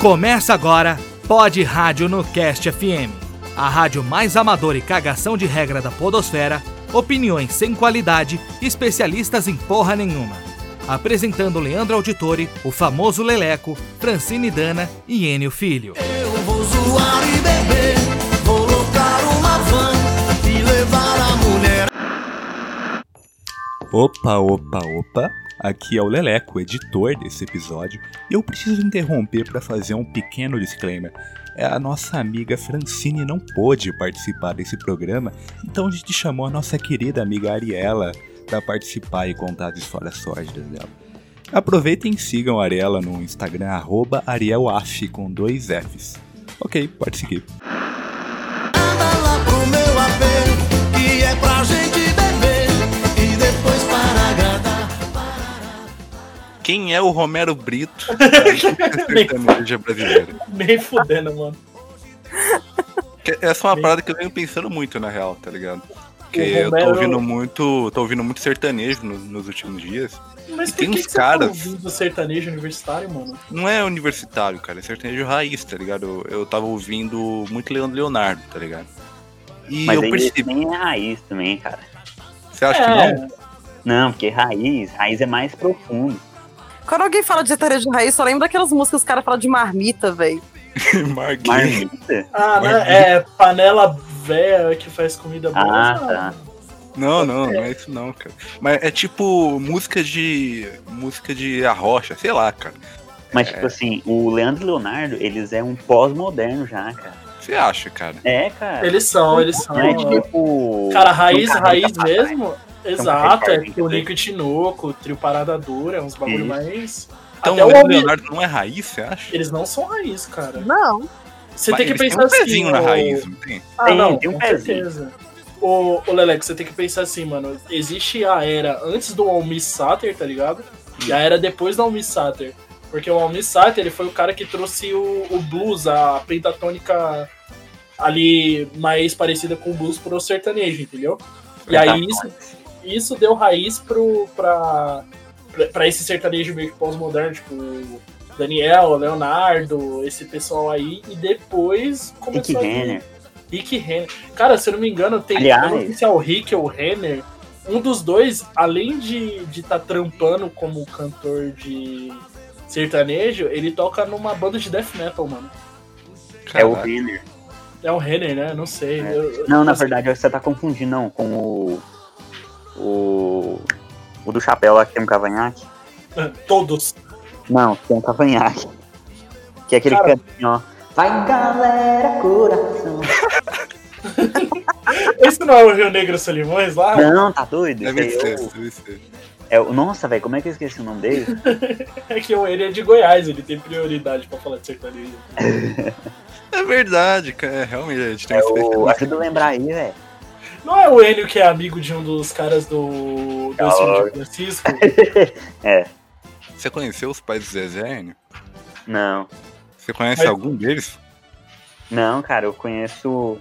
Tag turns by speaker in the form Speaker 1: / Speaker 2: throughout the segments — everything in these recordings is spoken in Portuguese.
Speaker 1: Começa agora Pod Rádio no Cast FM, a rádio mais amadora e cagação de regra da podosfera, opiniões sem qualidade, especialistas em porra nenhuma. Apresentando Leandro Auditori, o famoso Leleco, Francine Dana e Enio Filho.
Speaker 2: Eu vou zoar e beber,
Speaker 3: Opa, opa, opa. Aqui é o Leleco, editor desse episódio, e eu preciso interromper para fazer um pequeno disclaimer. É, A nossa amiga Francine não pôde participar desse programa, então a gente chamou a nossa querida amiga Ariela para participar e contar as histórias sórdidas dela. Aproveitem e sigam a Ariela no Instagram, arroba arielaf, com dois Fs. Ok, pode seguir.
Speaker 2: Anda lá pro meu que é pra gente
Speaker 3: Quem é o Romero Brito da sertaneja brasileira?
Speaker 4: Nem fudendo, mano.
Speaker 3: Que Essa é uma parada que eu venho pensando muito, na real, tá ligado? Porque
Speaker 4: O
Speaker 3: eu tô
Speaker 4: Romero-
Speaker 3: ouvindo muito. tô ouvindo muito sertanejo no- nos últimos dias.
Speaker 4: Mas
Speaker 3: E tem
Speaker 4: que,
Speaker 3: uns
Speaker 4: que você tá
Speaker 3: caras-
Speaker 4: ouvindo sertanejo universitário, mano?
Speaker 3: Não é universitário, cara, é sertanejo raiz, tá ligado? Eu, eu tava ouvindo muito Leandro Leonardo, tá ligado? E
Speaker 5: Mas
Speaker 3: eu percebi.
Speaker 5: nem é raiz também, cara.
Speaker 3: Você acha que
Speaker 4: É,
Speaker 3: não?
Speaker 5: Não, porque raiz, raiz é mais profundo.
Speaker 6: Quando alguém fala de sertanejo de raiz, só lembro daquelas músicas que os caras falam de marmita, velho.
Speaker 5: Marmita?
Speaker 4: Ah,
Speaker 3: Mas-
Speaker 4: né? É panela véia que faz comida boa.
Speaker 5: Ah,
Speaker 4: sabe?
Speaker 5: tá.
Speaker 3: Não, não, não é isso não, cara. Mas é tipo música de. música de arrocha, sei lá, cara.
Speaker 5: Mas, tipo assim, o Leandro e Leonardo, eles é um pós-moderno já, cara.
Speaker 3: Você acha, cara?
Speaker 5: É, cara.
Speaker 4: Eles são, eles são.
Speaker 5: Não é tipo.
Speaker 4: Cara, raiz, raiz mesmo. Exato, é
Speaker 5: pra
Speaker 4: o. Nico e Tinoco, trio Parada Dura, uns bagulho
Speaker 5: Isso.
Speaker 4: mais.
Speaker 3: Então
Speaker 4: Até
Speaker 3: o
Speaker 4: o
Speaker 3: Leandro
Speaker 4: Almi-
Speaker 3: Leonardo não é raiz, você acha?
Speaker 4: Eles não são raiz, cara.
Speaker 6: Não.
Speaker 4: Você
Speaker 3: Mas
Speaker 4: tem que pensar
Speaker 3: um pezinho
Speaker 4: assim.
Speaker 3: na
Speaker 4: o-
Speaker 3: raiz, não tem?
Speaker 4: Ah,
Speaker 5: Tem,
Speaker 4: não,
Speaker 5: tem um
Speaker 4: com
Speaker 5: pezinho.
Speaker 4: certeza. Ô, ô Leleco, você tem que pensar assim, mano. Existe a era antes do Almi Sater, tá ligado? E a era depois do Almi Sater. Porque o Almi Sater, ele foi o cara que trouxe o, o blues, a pentatônica ali mais parecida com o blues pro sertanejo, entendeu? E aí isso, isso deu raiz pro, pra, pra, pra esse sertanejo meio que pós-moderno, tipo Daniel, Leonardo, esse pessoal aí, e depois
Speaker 5: Rick
Speaker 4: começou a vir-
Speaker 5: Renner.
Speaker 4: Rick Renner. Cara, se eu não me engano, tem.
Speaker 5: Aliás-
Speaker 4: Eu não sei se é o Rick ou o Renner. Um dos dois, além de estar de tá trampando como cantor de sertanejo, ele toca numa banda de death metal, mano.
Speaker 5: É o
Speaker 3: Caraca.
Speaker 5: Renner.
Speaker 4: É o Renner, né? Não sei.
Speaker 5: É.
Speaker 4: Eu- eu-
Speaker 5: Não, na
Speaker 4: eu-
Speaker 5: verdade, você tá confundindo, não, com o. O. O do chapéu lá que tem um cavanhaque.
Speaker 4: Todos.
Speaker 5: Não, tem um cavanhaque. Que é aquele
Speaker 4: Cara-
Speaker 5: cantinho, ó. Vai galera, coração.
Speaker 4: Esse não é o Rio Negro Solimões lá?
Speaker 5: Não, tá doido?
Speaker 3: Deve ser,
Speaker 5: é o-
Speaker 3: deve ser.
Speaker 5: é Nossa, velho, como é que eu esqueci o nome dele?
Speaker 4: É que o ele é de Goiás, ele tem prioridade pra falar de sertanejo.
Speaker 3: É verdade, cara. É, realmente, a gente tem
Speaker 5: É o. Ajuda a lembrar aí, velho.
Speaker 4: Não é o Enio que é amigo de um dos caras do. do Francisco?
Speaker 3: Você conheceu os pais do Zezé, Enio?
Speaker 5: Não.
Speaker 3: Você conhece
Speaker 4: Mas-
Speaker 3: algum deles?
Speaker 5: Não, cara, eu conheço.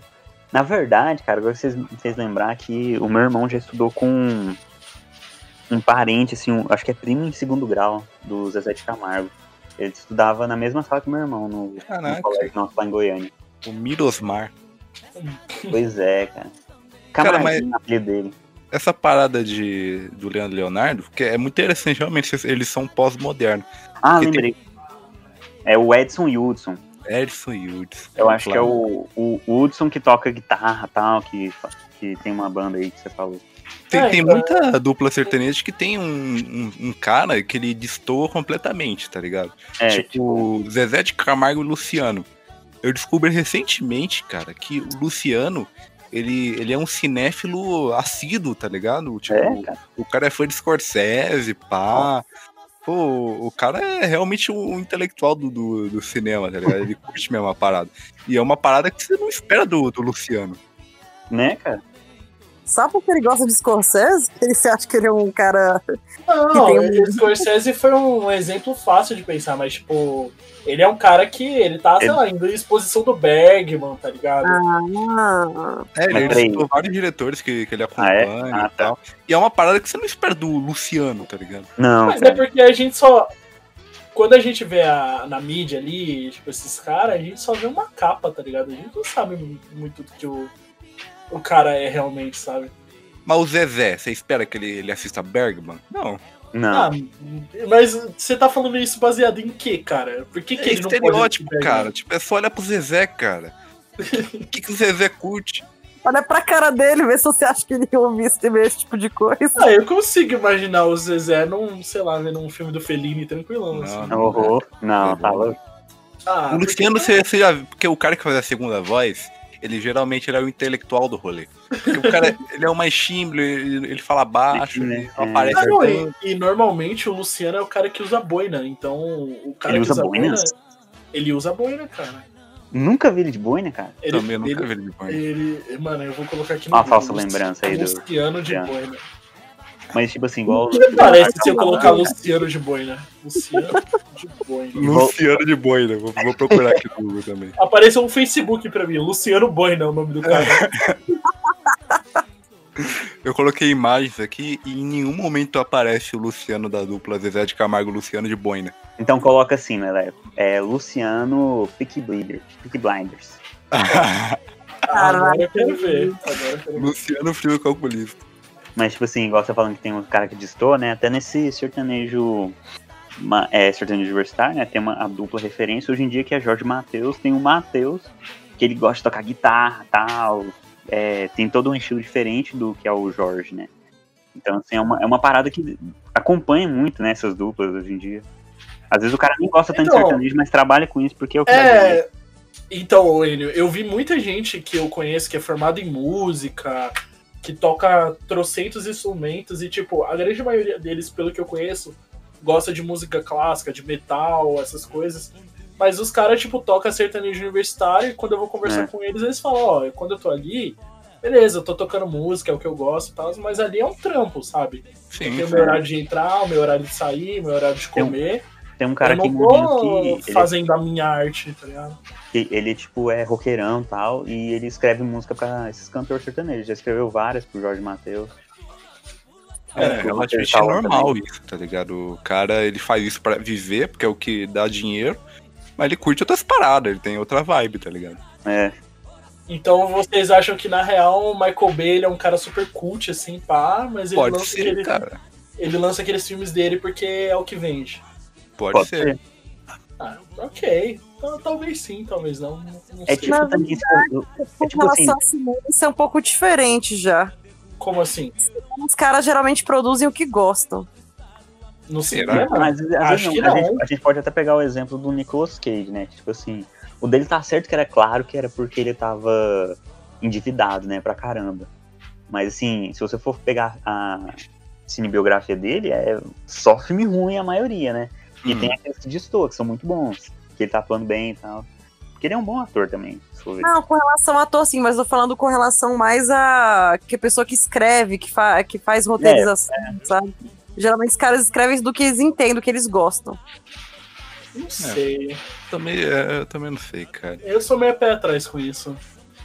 Speaker 5: Na verdade, cara, agora vocês fez lembrar que o meu irmão já estudou com um parente, assim, um- acho que é primo em segundo grau do Zezé de Camargo. Ele estudava na mesma sala que meu irmão, no, no colégio nosso lá em Goiânia.
Speaker 3: O Mirosmar.
Speaker 5: Pois é, cara.
Speaker 3: Cara,
Speaker 5: apelido dele.
Speaker 3: Essa parada de, do Leandro Leonardo, que é muito interessante, realmente, eles são pós-modernos.
Speaker 5: Ah,
Speaker 3: Porque
Speaker 5: lembrei. É o Edson Hudson.
Speaker 3: Edson Yudis.
Speaker 5: Eu acho que é o, o Hudson que toca guitarra e tal, que, que tem uma banda aí que você falou.
Speaker 3: Tem,
Speaker 4: É,
Speaker 3: tem
Speaker 4: então-
Speaker 3: muita dupla sertaneja que tem um, um, um cara que ele destoa completamente, tá ligado?
Speaker 5: É,
Speaker 3: tipo, Zezé de Camargo e Luciano. Eu descobri recentemente, cara, que o Luciano, ele, ele é um cinéfilo assíduo, tá ligado? Tipo,
Speaker 5: É, cara.
Speaker 3: o cara é fã de Scorsese, pá. Pô, o cara é realmente um intelectual do, do, do cinema, tá ligado? Ele curte mesmo a parada. E é uma parada que você não espera do, do Luciano.
Speaker 5: Né, cara?
Speaker 6: Só porque ele gosta de Scorsese? Ele se acha que ele é um cara.
Speaker 4: Não,
Speaker 6: tem um-
Speaker 4: ele- Scorsese foi um exemplo fácil de pensar, mas, tipo, ele é um cara que ele tá, sei lá, indo em exposição do Bergman, tá ligado?
Speaker 6: Ah,
Speaker 3: É, ele citou vários diretores que, que ele
Speaker 5: Ah, é?
Speaker 3: acompanha
Speaker 5: Ah,
Speaker 3: e tal. E é uma parada que você não espera do Luciano, tá ligado?
Speaker 5: Não,
Speaker 4: Mas é
Speaker 5: cara.
Speaker 4: porque a gente só. Quando a gente vê a- na mídia ali, tipo, esses caras, a gente só vê uma capa, tá ligado? A gente não sabe mu- muito do que o, o cara é realmente, sabe?
Speaker 3: Mas o Zezé, você espera que ele, ele assista Bergman? Não.
Speaker 5: Não.
Speaker 4: Ah, mas você tá falando isso baseado em quê, cara? Por que, que
Speaker 3: É
Speaker 4: ele não pode
Speaker 3: estereótipo,
Speaker 4: assistir
Speaker 3: cara. Tipo, é só olhar pro Zezé, cara. O que, que o Zezé curte?
Speaker 6: olha pra cara dele, vê se você acha que ele ouve esse, esse tipo de coisa.
Speaker 4: Ah, eu consigo imaginar o Zezé num, sei lá, vendo um filme do Fellini tranquilão,
Speaker 3: Não,
Speaker 4: assim.
Speaker 3: não.
Speaker 5: Horror. Não, tá
Speaker 3: Não.
Speaker 5: louco.
Speaker 4: Ah,
Speaker 3: o Luciano, você, você já viu, porque o cara que faz a segunda voz, ele geralmente ele é o intelectual do rolê. Porque o cara, ele é o mais tímido, ele, ele fala baixo,
Speaker 5: Né?
Speaker 3: ele não
Speaker 5: É.
Speaker 3: aparece
Speaker 4: Ah, não, e, e normalmente o Luciano é o cara que usa boina, então o cara
Speaker 5: Ele
Speaker 4: que
Speaker 5: usa
Speaker 4: usa boina,
Speaker 5: boinas?
Speaker 4: ele usa boina, cara.
Speaker 5: Nunca vi ele de boina, cara.
Speaker 4: Ele,
Speaker 3: Também nunca
Speaker 4: ele,
Speaker 3: vi ele de boina.
Speaker 4: ele- mano, eu vou colocar aqui no
Speaker 5: Uma falsa lembrança aí do-
Speaker 4: Luciano de boina.
Speaker 5: Mas, tipo assim, igual.
Speaker 4: O que parece se eu colocar Luciano de boina? Luciano de boina.
Speaker 3: Luciano de Boina, vou, vou procurar aqui no Google também.
Speaker 4: Apareceu um Facebook pra mim, Luciano Boina é o nome do cara.
Speaker 3: Eu coloquei imagens aqui e em nenhum momento aparece o Luciano da dupla Zezé de Camargo Luciano de Boina.
Speaker 5: Então coloca assim, né, Léo? É Luciano Peaky Blinders. Peaky Blinders.
Speaker 4: Agora eu quero ver. Agora eu quero ver.
Speaker 3: Luciano Frio Calculista.
Speaker 5: Mas, tipo assim, igual você tá falando que tem um cara que distou, né? Até nesse sertanejo. ma- É, sertanejo universitário, né? Tem uma a dupla referência hoje em dia que é Jorge Matheus. Tem o Matheus, que ele gosta de tocar guitarra tal. É, tem todo um estilo diferente do que é o Jorge, né? Então, assim, é uma, é uma parada que acompanha muito, né? Essas duplas hoje em dia. Às vezes o cara nem gosta tanto de
Speaker 4: Então-
Speaker 5: sertanejo, mas trabalha com isso porque é o que.
Speaker 4: É. Então, Enio, eu vi muita gente que eu conheço que é formada em música, que toca trocentos instrumentos, e, tipo, a grande maioria deles, pelo que eu conheço, gosta de música clássica, de metal, essas coisas. Mas os caras, tipo, tocam sertanejo universitário e quando eu vou conversar
Speaker 5: É.
Speaker 4: com eles, eles falam, ó, quando eu tô ali, beleza, eu tô tocando música, é o que eu gosto e tal, mas ali é um trampo, sabe?
Speaker 3: Sim,
Speaker 4: Tem o meu horário de entrar, o meu horário de sair, o meu horário de comer.
Speaker 5: Tem um cara
Speaker 4: eu
Speaker 5: aqui
Speaker 4: não
Speaker 5: no Rio
Speaker 4: tô
Speaker 5: que ele,
Speaker 4: fazendo a minha arte, tá ligado?
Speaker 5: que ele, tipo, é roqueirão e tal, e ele escreve música pra esses cantores sertanejos. Já escreveu várias pro Jorge Matheus.
Speaker 3: É,
Speaker 5: É,
Speaker 3: relativamente
Speaker 5: Paulo
Speaker 3: normal
Speaker 5: também.
Speaker 3: isso, tá ligado? O cara, ele faz isso pra viver, porque é o que dá dinheiro, mas ele curte outras paradas, ele tem outra vibe, tá ligado?
Speaker 5: É,
Speaker 4: Então vocês acham que na real o Michael Bay ele é um cara super cult, assim, pá, mas ele
Speaker 3: Pode
Speaker 4: lança,
Speaker 3: ser,
Speaker 4: aquele-
Speaker 3: cara.
Speaker 4: ele lança aqueles filmes dele porque é o que vende.
Speaker 3: Pode,
Speaker 5: pode
Speaker 3: ser.
Speaker 5: ser.
Speaker 4: Ah, ok. Então, talvez sim, talvez não. Não, não
Speaker 5: É tipo.
Speaker 6: Com
Speaker 5: É tipo assim,
Speaker 6: relação a cinema, isso é um pouco diferente já.
Speaker 4: Como assim?
Speaker 6: Os caras geralmente produzem o que gostam.
Speaker 4: No
Speaker 3: Será?
Speaker 4: cinema?
Speaker 5: mas às vezes não. A,
Speaker 4: não.
Speaker 5: gente, a gente pode até pegar o exemplo do Nicolas Cage, né? Tipo assim, o dele tá certo que era claro que era porque ele tava endividado, né, pra caramba. Mas assim, se você for pegar a cinebiografia dele, é só filme ruim a maioria, né? E
Speaker 3: Hum.
Speaker 5: tem aqueles que destoam, que são muito bons. Que ele tá atuando bem e tal. Porque ele é um bom ator também.
Speaker 6: Não, com relação a ator, sim, mas tô falando com relação mais a que a pessoa que escreve, que, fa que faz roteirização, sabe? Geralmente os caras escrevem do que eles entendem, do que eles gostam.
Speaker 4: Não sei.
Speaker 3: Também, é, eu também não sei, cara.
Speaker 4: Eu sou meio pé atrás com isso.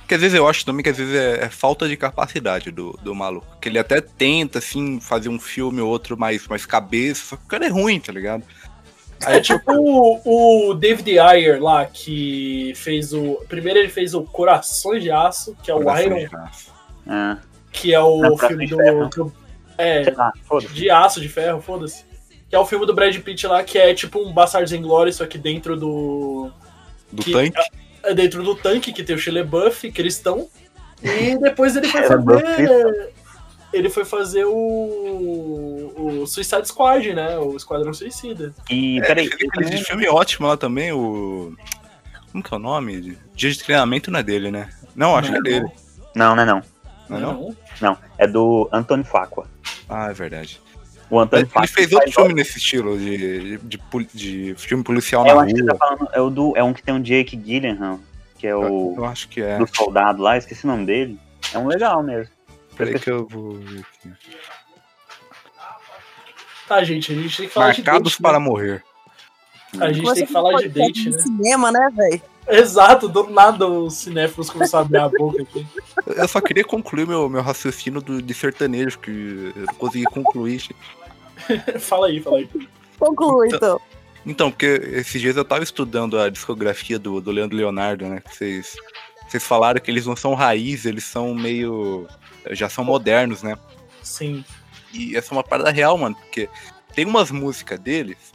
Speaker 3: Porque às vezes eu acho também que às vezes é, é falta de capacidade do, do maluco. Que ele até tenta, assim, fazer um filme ou outro mais, mais cabeça, só que o cara é ruim, tá ligado?
Speaker 4: É tipo o, o David Ayer lá, que fez o. Primeiro ele fez o Corações de Aço, que é o
Speaker 3: Coração
Speaker 4: Iron,
Speaker 3: de Aço.
Speaker 5: Ah,
Speaker 4: que é o
Speaker 5: Não, Coração
Speaker 4: filme do. do- é,
Speaker 5: lá, foda-se.
Speaker 4: de aço, de ferro, foda-se. Que é o filme do Brad Pitt lá, que é tipo um Bastardos Inglórios, só que dentro do.
Speaker 3: Do
Speaker 4: que-
Speaker 3: tanque.
Speaker 4: É dentro do tanque, que tem o Shelley Buff, cristão. E depois ele foi fazer. Ele foi fazer o. O Suicide Squad, né? O Esquadrão Suicida.
Speaker 5: E,
Speaker 3: É,
Speaker 5: peraí,
Speaker 3: ele fez aquele filme ótimo lá também, o. Como que é o nome? Dia de treinamento não é dele, né? Não, acho que é dele.
Speaker 5: não, não é não.
Speaker 3: Não, é não?
Speaker 5: Não, é do Antônio Facua.
Speaker 3: Ah, é verdade.
Speaker 5: O Antônio
Speaker 3: Ele fez outro filme nesse estilo, de, de, de, de filme policial
Speaker 5: É, Eu
Speaker 3: na
Speaker 5: acho que você
Speaker 3: rua.
Speaker 5: tá falando, é, o do, é um que tem o Jake Gyllenhaal, que é o
Speaker 3: Eu acho que é.
Speaker 5: do soldado lá, esqueci o nome dele. É um legal mesmo.
Speaker 3: Peraí que eu vou ver aqui.
Speaker 4: Tá, gente, a gente tem que falar
Speaker 3: Marcados
Speaker 4: de date,
Speaker 3: para
Speaker 4: né?
Speaker 3: morrer.
Speaker 4: A gente
Speaker 6: Começa
Speaker 4: tem que falar de date, né?
Speaker 6: cinema, né, velho?
Speaker 4: Exato, do nada os cinéfilos começaram a abrir a boca aqui.
Speaker 3: Eu só queria concluir meu, meu raciocínio do, de sertanejo, que eu não consegui concluir.
Speaker 4: fala aí, fala aí.
Speaker 6: Conclui, então.
Speaker 3: Então, porque esses dias eu tava estudando a discografia do, do Leandro Leonardo, né? que Vocês, vocês falaram que eles não são raiz, eles são meio. Já são modernos, né?
Speaker 4: Sim.
Speaker 3: E essa é uma parada real, mano, porque tem umas músicas deles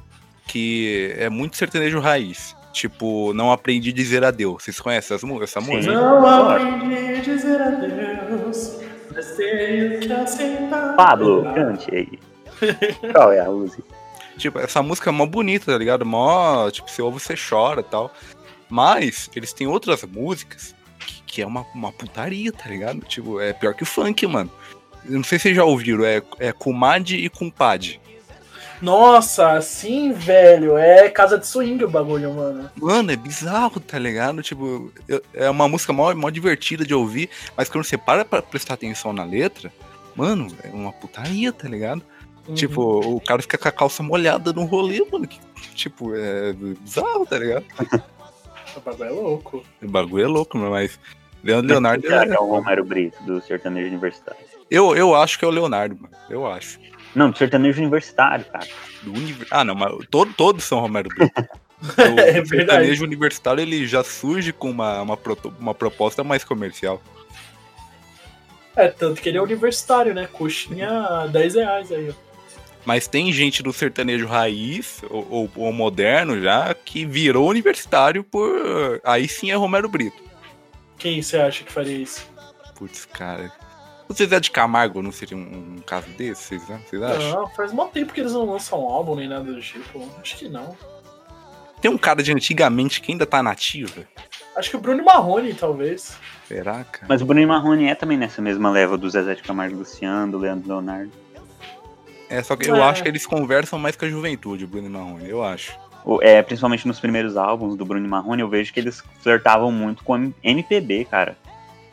Speaker 3: que é muito sertanejo raiz. Tipo, não aprendi a dizer adeus. Vocês conhecem essa, música?
Speaker 4: Não aprendi a dizer adeus, mas tenho que aceitar.
Speaker 5: Pablo, cante aí. Qual é a música?
Speaker 3: Tipo, essa música é mó bonita, tá ligado? Mó, tipo, você ouve, você chora e tal. Mas, eles têm outras músicas que, que é uma, uma putaria, tá ligado? Tipo, é pior que o funk, mano. Eu não sei se vocês já ouviram, é, é Kumad e Kumpad.
Speaker 4: Nossa, sim, velho. É casa de swing o bagulho, mano.
Speaker 3: Mano, é bizarro, tá ligado? Tipo, é uma música mó, mó divertida de ouvir, mas quando você para pra prestar atenção na letra, mano, é uma putaria, tá ligado?
Speaker 4: Uhum.
Speaker 3: Tipo, o cara fica com a calça molhada no rolê, mano. que, tipo, é bizarro, tá ligado?
Speaker 4: O bagulho é louco.
Speaker 3: O bagulho é louco, mas. Leandro Leonardo.
Speaker 5: Será que
Speaker 3: É...
Speaker 5: é o Romero Brito, do sertanejo universitário?
Speaker 3: Eu, eu acho que é o Leonardo, mano. Eu acho.
Speaker 5: Não, do sertanejo universitário, cara.
Speaker 3: Do univer- Ah, não, mas todo, todos são Romero Brito.
Speaker 4: É
Speaker 3: O sertanejo universitário ele já surge com uma, uma, uma proposta mais comercial.
Speaker 4: É, tanto que ele é universitário, né? Coxinha 10 reais aí, ó.
Speaker 3: Mas tem gente do sertanejo raiz, ou, ou- ou moderno já, que virou universitário por. Aí sim é Romero Brito.
Speaker 4: Quem você acha que faria isso?
Speaker 3: Putz, cara. O Zezé de Camargo não seria um, um caso desse, vocês, né? vocês acham?
Speaker 4: Não, faz mó tempo que eles não lançam álbum nem nada do tipo. Acho que não.
Speaker 3: Tem um cara de antigamente que ainda tá nativa.
Speaker 4: Acho que o Bruno Marrone, talvez.
Speaker 3: Será, cara?
Speaker 5: Mas o Bruno Marrone é também nessa mesma leva do Zezé de Camargo Luciano, do Leandro Leonardo.
Speaker 3: É, só que eu
Speaker 4: É.
Speaker 3: acho que eles conversam mais com a juventude, o Bruno e Marrone, eu acho.
Speaker 5: É, principalmente nos primeiros álbuns do Bruno Marrone, eu vejo que eles flertavam muito com MPB, cara.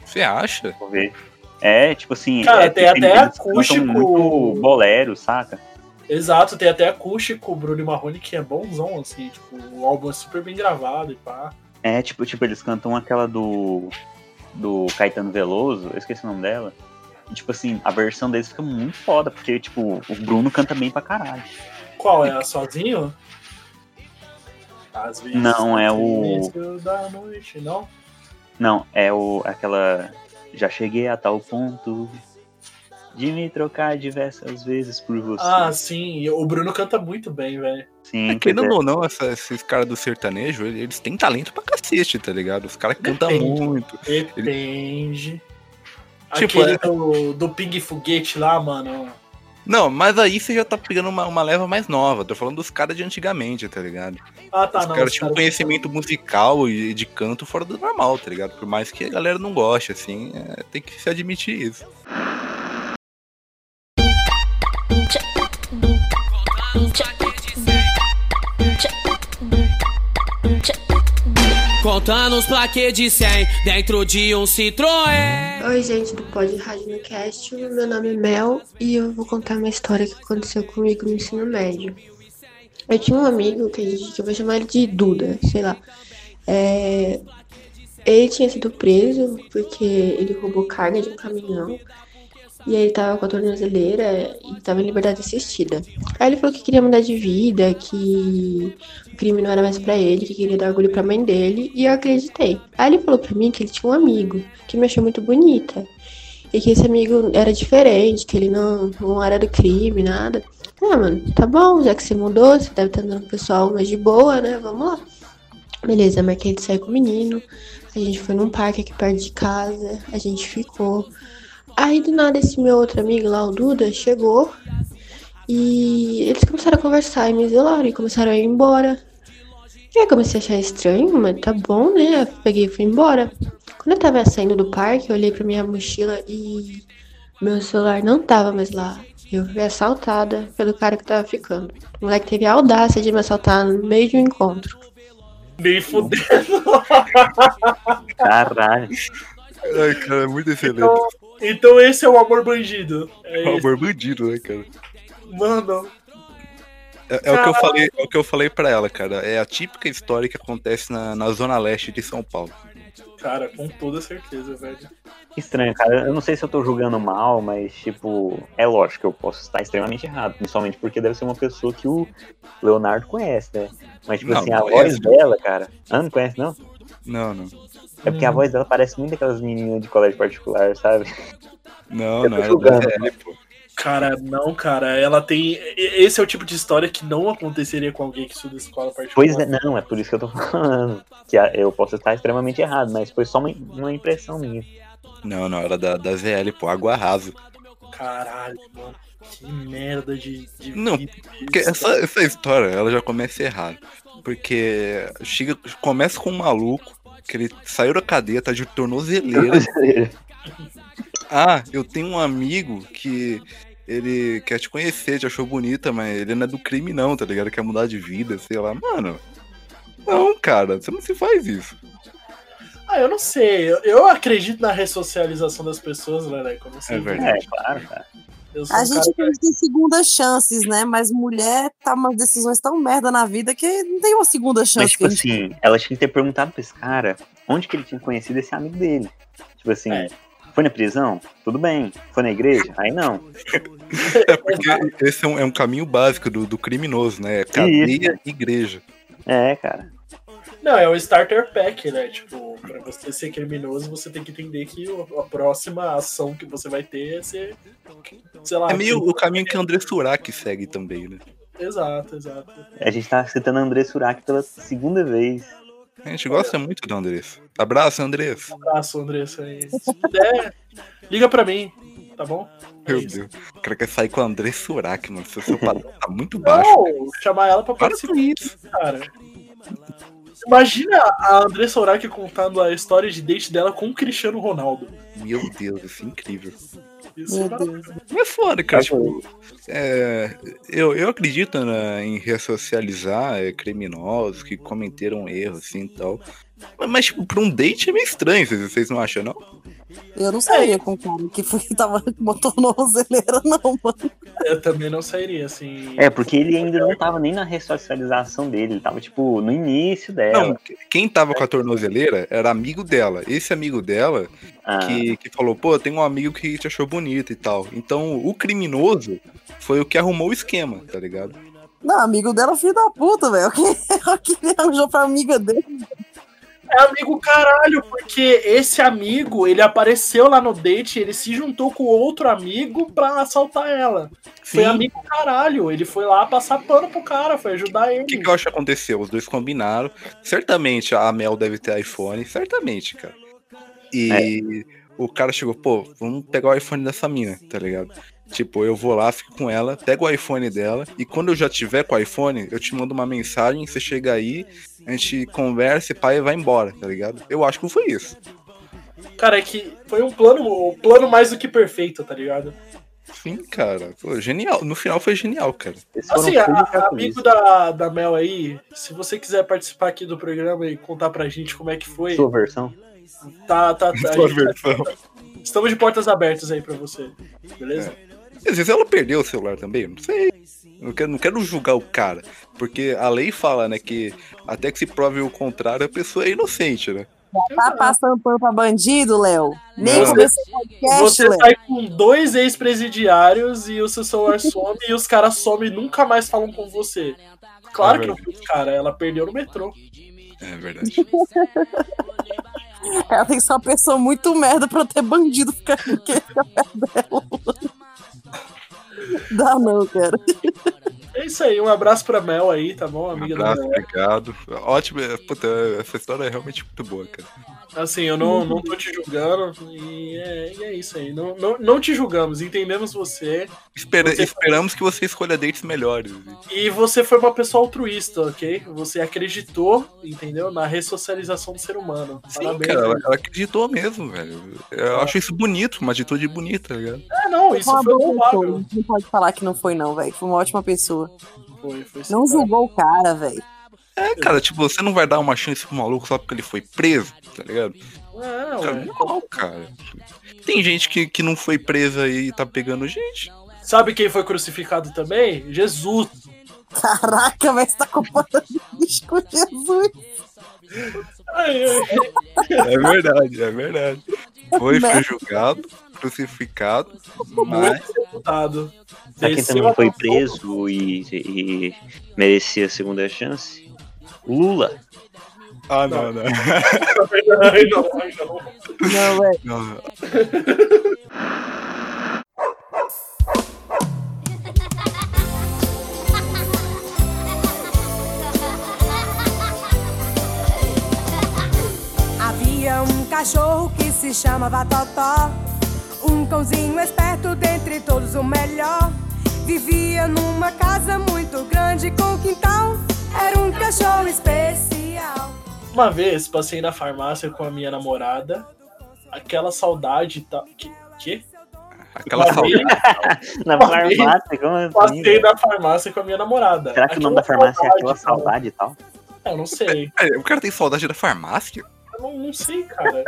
Speaker 3: Você acha?
Speaker 5: Vou ver. É, tipo assim.
Speaker 4: Cara,
Speaker 5: é,
Speaker 4: tem
Speaker 5: eles
Speaker 4: até acústico.
Speaker 5: muito bolero, saca?
Speaker 4: Exato, tem até acústico o Bruno Marrone que é bonzão, assim. Tipo, o álbum é super bem gravado e pá.
Speaker 5: É, tipo, tipo, eles cantam aquela do. do Caetano Veloso, eu esqueci o nome dela. E, tipo assim, a versão deles fica muito foda, porque, tipo, o Bruno canta bem pra caralho.
Speaker 4: Qual é? A Sozinho? Às vezes.
Speaker 5: Não, é o-
Speaker 4: da noite, não?
Speaker 5: Não, é o aquela. Já cheguei a tal ponto de me trocar diversas vezes por você.
Speaker 4: Ah, sim. O Bruno canta muito bem, velho.
Speaker 5: Sim,
Speaker 3: É, querendo
Speaker 5: é.
Speaker 3: ou não, essa- esses caras do sertanejo, eles têm talento pra cacete, tá ligado? Os caras cantam
Speaker 4: Depende.
Speaker 3: muito.
Speaker 4: Depende.
Speaker 3: Tipo,
Speaker 4: Aquele
Speaker 3: é-
Speaker 4: do, do Ping Foguete lá, mano.
Speaker 3: Não, mas aí você já tá pegando uma, uma leva mais nova. Tô falando dos caras de antigamente, tá ligado?
Speaker 4: Ah, tá,
Speaker 3: os
Speaker 4: não.
Speaker 3: caras
Speaker 4: os
Speaker 3: tinham um
Speaker 4: caras-
Speaker 3: conhecimento musical e de canto fora do normal, tá ligado? Por mais que a galera não goste, assim, é, tem que se admitir isso.
Speaker 7: Contando os plaquês de 100 dentro de um Citroën.
Speaker 8: Oi, gente do Pod Rádio Cast. Meu nome é Mel e eu vou contar uma história que aconteceu comigo no ensino médio. Eu tinha um amigo que, gente, que eu vou chamar ele de Duda, sei lá. É, ele tinha sido preso porque ele roubou carga de um caminhão. E aí ele tava com a tornozeleira e tava em liberdade assistida. Aí ele falou que queria mudar de vida, que o crime não era mais pra ele, que queria dar orgulho pra mãe dele, e eu acreditei. Aí ele falou pra mim que ele tinha um amigo que me achou muito bonita. E que esse amigo era diferente, que ele não, não era do crime, nada. Ah, mano, tá bom, já que você mudou, você deve estar andando com o pessoal mais de boa, né? Vamos lá. Beleza, marquei de sair com o menino. A gente foi num parque aqui perto de casa. A gente ficou. Aí do nada esse meu outro amigo lá, o Duda, chegou. E eles começaram a conversar e me isolaram e começaram a ir embora. E aí eu comecei a achar estranho, mas tá bom, né? Eu peguei e fui embora. Quando eu tava saindo do parque, eu olhei pra minha mochila e meu celular não tava mais lá. Eu fui assaltada pelo cara que tava ficando. O moleque teve a audácia de me assaltar no meio de um encontro.
Speaker 4: Nem fudendo.
Speaker 5: Caralho.
Speaker 3: Ai, cara, é muito excelente.
Speaker 4: Então, Então esse é o amor bandido. É
Speaker 3: o amor bandido, né, cara?
Speaker 4: Mano,
Speaker 3: É, é o que eu falei, é o que eu falei pra ela, cara. É a típica história que acontece na, na zona leste de São Paulo.
Speaker 4: cara, com toda certeza, velho.
Speaker 5: Estranho, cara. Eu não sei se eu tô julgando mal, mas, tipo, é lógico que eu posso estar extremamente errado. Principalmente porque deve ser uma pessoa que o Leonardo conhece, né? Mas, tipo
Speaker 3: Não,
Speaker 5: assim, a voz dela, cara. Ah, não conhece, não?
Speaker 3: Não, não.
Speaker 5: É porque a voz dela parece muito aquelas meninas de colégio particular, sabe?
Speaker 3: Não,
Speaker 5: Eu
Speaker 3: não, era da
Speaker 5: julgando.
Speaker 3: ZL, pô.
Speaker 4: Cara, não, cara, ela tem. Esse é o tipo de história que não aconteceria com alguém que estuda escola particular.
Speaker 5: Pois é, não, é por isso que eu tô falando. Que eu posso estar extremamente errado, mas foi só uma, uma impressão minha.
Speaker 3: Não, não, era da, da ZL, pô, água rasa.
Speaker 4: Caralho, mano. Que merda de. de
Speaker 3: Não, Porque essa, essa história, ela já começa errado. Porque chega, começa com um maluco que ele saiu da cadeia, tá de tornozeleira. Ah, eu tenho um amigo que ele quer te conhecer, te achou bonita, mas ele não é do crime não, tá ligado? Quer mudar de vida, sei lá. Mano, não, cara, você não se faz isso.
Speaker 4: Ah, eu não sei. Eu, eu acredito na ressocialização das pessoas, Leleco. Eu não sei.
Speaker 3: É verdade.
Speaker 5: É, claro, cara.
Speaker 4: Eu sou
Speaker 6: A
Speaker 4: um
Speaker 6: gente
Speaker 4: cara que-
Speaker 6: acredita em segundas chances, né? Mas mulher tá umas decisões tão merda na vida que não tem uma segunda chance.
Speaker 5: Mas, tipo
Speaker 6: gente-
Speaker 5: assim, ela tinha que ter perguntado pra esse cara onde que ele tinha conhecido esse amigo dele. Tipo assim,
Speaker 4: É.
Speaker 5: foi na prisão? Tudo bem. Foi na igreja? Aí não.
Speaker 3: É porque esse é um, é um caminho básico do, do criminoso, né? Cadeia, igreja.
Speaker 5: É, cara.
Speaker 4: Não, é o starter pack, né? Tipo, pra você ser criminoso, você tem que entender que o- a próxima ação que você vai ter é ser. Sei lá.
Speaker 3: É meio o caminho que André Surak segue também, né?
Speaker 4: Exato, exato.
Speaker 5: A gente tá citando André Surak pela segunda vez.
Speaker 3: A gente gosta muito do Andrés. Abraço, Andrés.
Speaker 4: Abraço, Andressa. aí. Se puder, liga pra mim, tá bom? É
Speaker 3: Meu
Speaker 4: isso.
Speaker 3: Deus. O cara quer sair com o André Surak, mano. Seu, seu padrão tá muito baixo.
Speaker 4: Não, chamar ela pra
Speaker 3: Para
Speaker 4: participar,
Speaker 3: com isso.
Speaker 4: cara. Imagina a Andressa Sorak contando a história de date dela com o Cristiano Ronaldo.
Speaker 3: Meu Deus, isso é incrível.
Speaker 4: Isso
Speaker 6: Meu
Speaker 4: é
Speaker 6: Deus.
Speaker 3: Não é foda, cara.
Speaker 5: Tá
Speaker 3: Tipo, é, eu, eu acredito na- em ressocializar é, criminosos que cometeram erro, assim e tal. Mas, tipo, pra um date é meio estranho, vocês, não acham, não?
Speaker 6: Eu não sairia com o cara que foi, tava com uma tornozeleira, não, mano.
Speaker 4: Eu também não sairia, assim.
Speaker 5: É, porque ele ainda não tava nem na ressocialização dele. Ele tava, tipo, no início dela.
Speaker 3: Não, quem tava com a tornozeleira era amigo dela. Esse amigo dela
Speaker 5: Ah,
Speaker 3: que, que falou, pô, tem um amigo que te achou bonita e tal. Então, o criminoso foi o que arrumou o esquema, tá ligado?
Speaker 6: Não, amigo dela é filho da puta, velho. O que ele arranjou pra amiga dele?
Speaker 4: É amigo caralho, porque esse amigo, ele apareceu lá no date, ele se juntou com outro amigo pra assaltar ela. Foi
Speaker 3: Sim.
Speaker 4: amigo caralho, ele foi lá passar pano pro cara, foi ajudar ele.
Speaker 3: O que, que eu acho que aconteceu? Os dois combinaram. Certamente a Mel deve ter iPhone, certamente, cara. E o cara chegou, pô, vamos pegar o iPhone dessa mina, tá ligado? Tipo, eu vou lá, fico com ela, pego o iPhone dela, e quando eu já tiver com o iPhone, eu te mando uma mensagem, você chega aí, a gente conversa e pai vai embora, tá ligado? Eu acho que foi isso.
Speaker 4: Cara, é que foi um plano, um plano mais do que perfeito, tá ligado?
Speaker 3: Sim, cara. Pô, genial. No final foi genial, cara.
Speaker 4: Assim, a- amigo da, da Mel aí, se você quiser participar aqui do programa e contar pra gente como é que foi,
Speaker 5: Sua versão.
Speaker 4: Tá, tá, tá.
Speaker 3: versão.
Speaker 4: estamos de portas abertas aí pra você, beleza?
Speaker 3: Às vezes ela perdeu o celular também, não sei. Não quero, não quero julgar o cara. Porque a lei fala, né, que até que se prove o contrário, a pessoa é inocente, né?
Speaker 6: Tá passando pano pra bandido, Léo? Nem
Speaker 3: Não.
Speaker 6: começou podcast,
Speaker 4: Você
Speaker 6: Léo.
Speaker 4: sai com dois ex-presidiários e o seu celular some e os caras somem e nunca mais falam com você. Claro
Speaker 3: É
Speaker 4: que não foi, cara, ela perdeu no metrô.
Speaker 3: É verdade.
Speaker 6: Ela tem que ser uma pessoa muito merda pra ter bandido ficar perto dela. Dá não, cara.
Speaker 4: É isso aí, um abraço pra Mel aí, tá bom?
Speaker 3: Um
Speaker 4: Amiga
Speaker 3: abraço,
Speaker 4: da Mel.
Speaker 3: obrigado. Ótimo, é, puta, essa história é realmente muito boa, cara.
Speaker 4: Assim, eu não, não tô te julgando e é, e é isso aí. Não, não, não te julgamos, entendemos você.
Speaker 3: Espera-
Speaker 4: Você-
Speaker 3: Esperamos que você escolha dates melhores.
Speaker 4: E você foi uma pessoa altruísta, ok? Você acreditou, entendeu? Na ressocialização do ser humano.
Speaker 3: Sim,
Speaker 4: Parabéns.
Speaker 3: cara, ela,
Speaker 4: velho.
Speaker 3: ela acreditou mesmo, velho. Eu acho isso bonito, uma atitude bonita, tá ligado?
Speaker 4: É, não, isso
Speaker 6: Uma
Speaker 4: foi louvável.
Speaker 6: pessoa. Não pode falar que não foi, não, velho. Foi uma ótima pessoa.
Speaker 4: Foi, foi sim,
Speaker 6: Não
Speaker 4: cara.
Speaker 6: julgou o cara, velho.
Speaker 3: É, cara, tipo, você não vai dar uma chance pro maluco só porque ele foi preso, tá ligado?
Speaker 4: É,
Speaker 3: Cara,
Speaker 4: ué.
Speaker 3: normal, cara. Tem gente que, que não foi presa e tá pegando gente.
Speaker 4: Sabe quem foi crucificado também? Jesus.
Speaker 6: Caraca, mas você tá comparando bicho com Jesus.
Speaker 4: Ai, ai.
Speaker 3: É verdade, é verdade. Foi,
Speaker 6: Né?
Speaker 3: foi julgado, crucificado, mas
Speaker 4: Deputado.
Speaker 5: Sabe quem também foi preso e, e merecia a segunda chance? Lula.
Speaker 3: Ah, não, não.
Speaker 4: Não, não.
Speaker 6: Não, é.
Speaker 3: não.
Speaker 9: Havia um cachorro que se chamava Totó. Um cãozinho esperto dentre todos o melhor. Vivia numa casa muito grande com quintal. Era um cachorro especial.
Speaker 4: Uma vez passei na farmácia com a minha namorada. Aquela saudade tá. Que? que?
Speaker 3: Aquela
Speaker 4: Uma
Speaker 3: saudade.
Speaker 4: vez
Speaker 5: Na farmácia, como assim?
Speaker 4: Passei
Speaker 5: velho?
Speaker 4: na farmácia com a minha namorada.
Speaker 5: Será que o nome da
Speaker 4: Aquela
Speaker 5: farmácia é aquela saudade e tal?
Speaker 4: Eu não sei.
Speaker 3: É, O cara tem saudade da farmácia?
Speaker 4: Eu não, não sei, cara.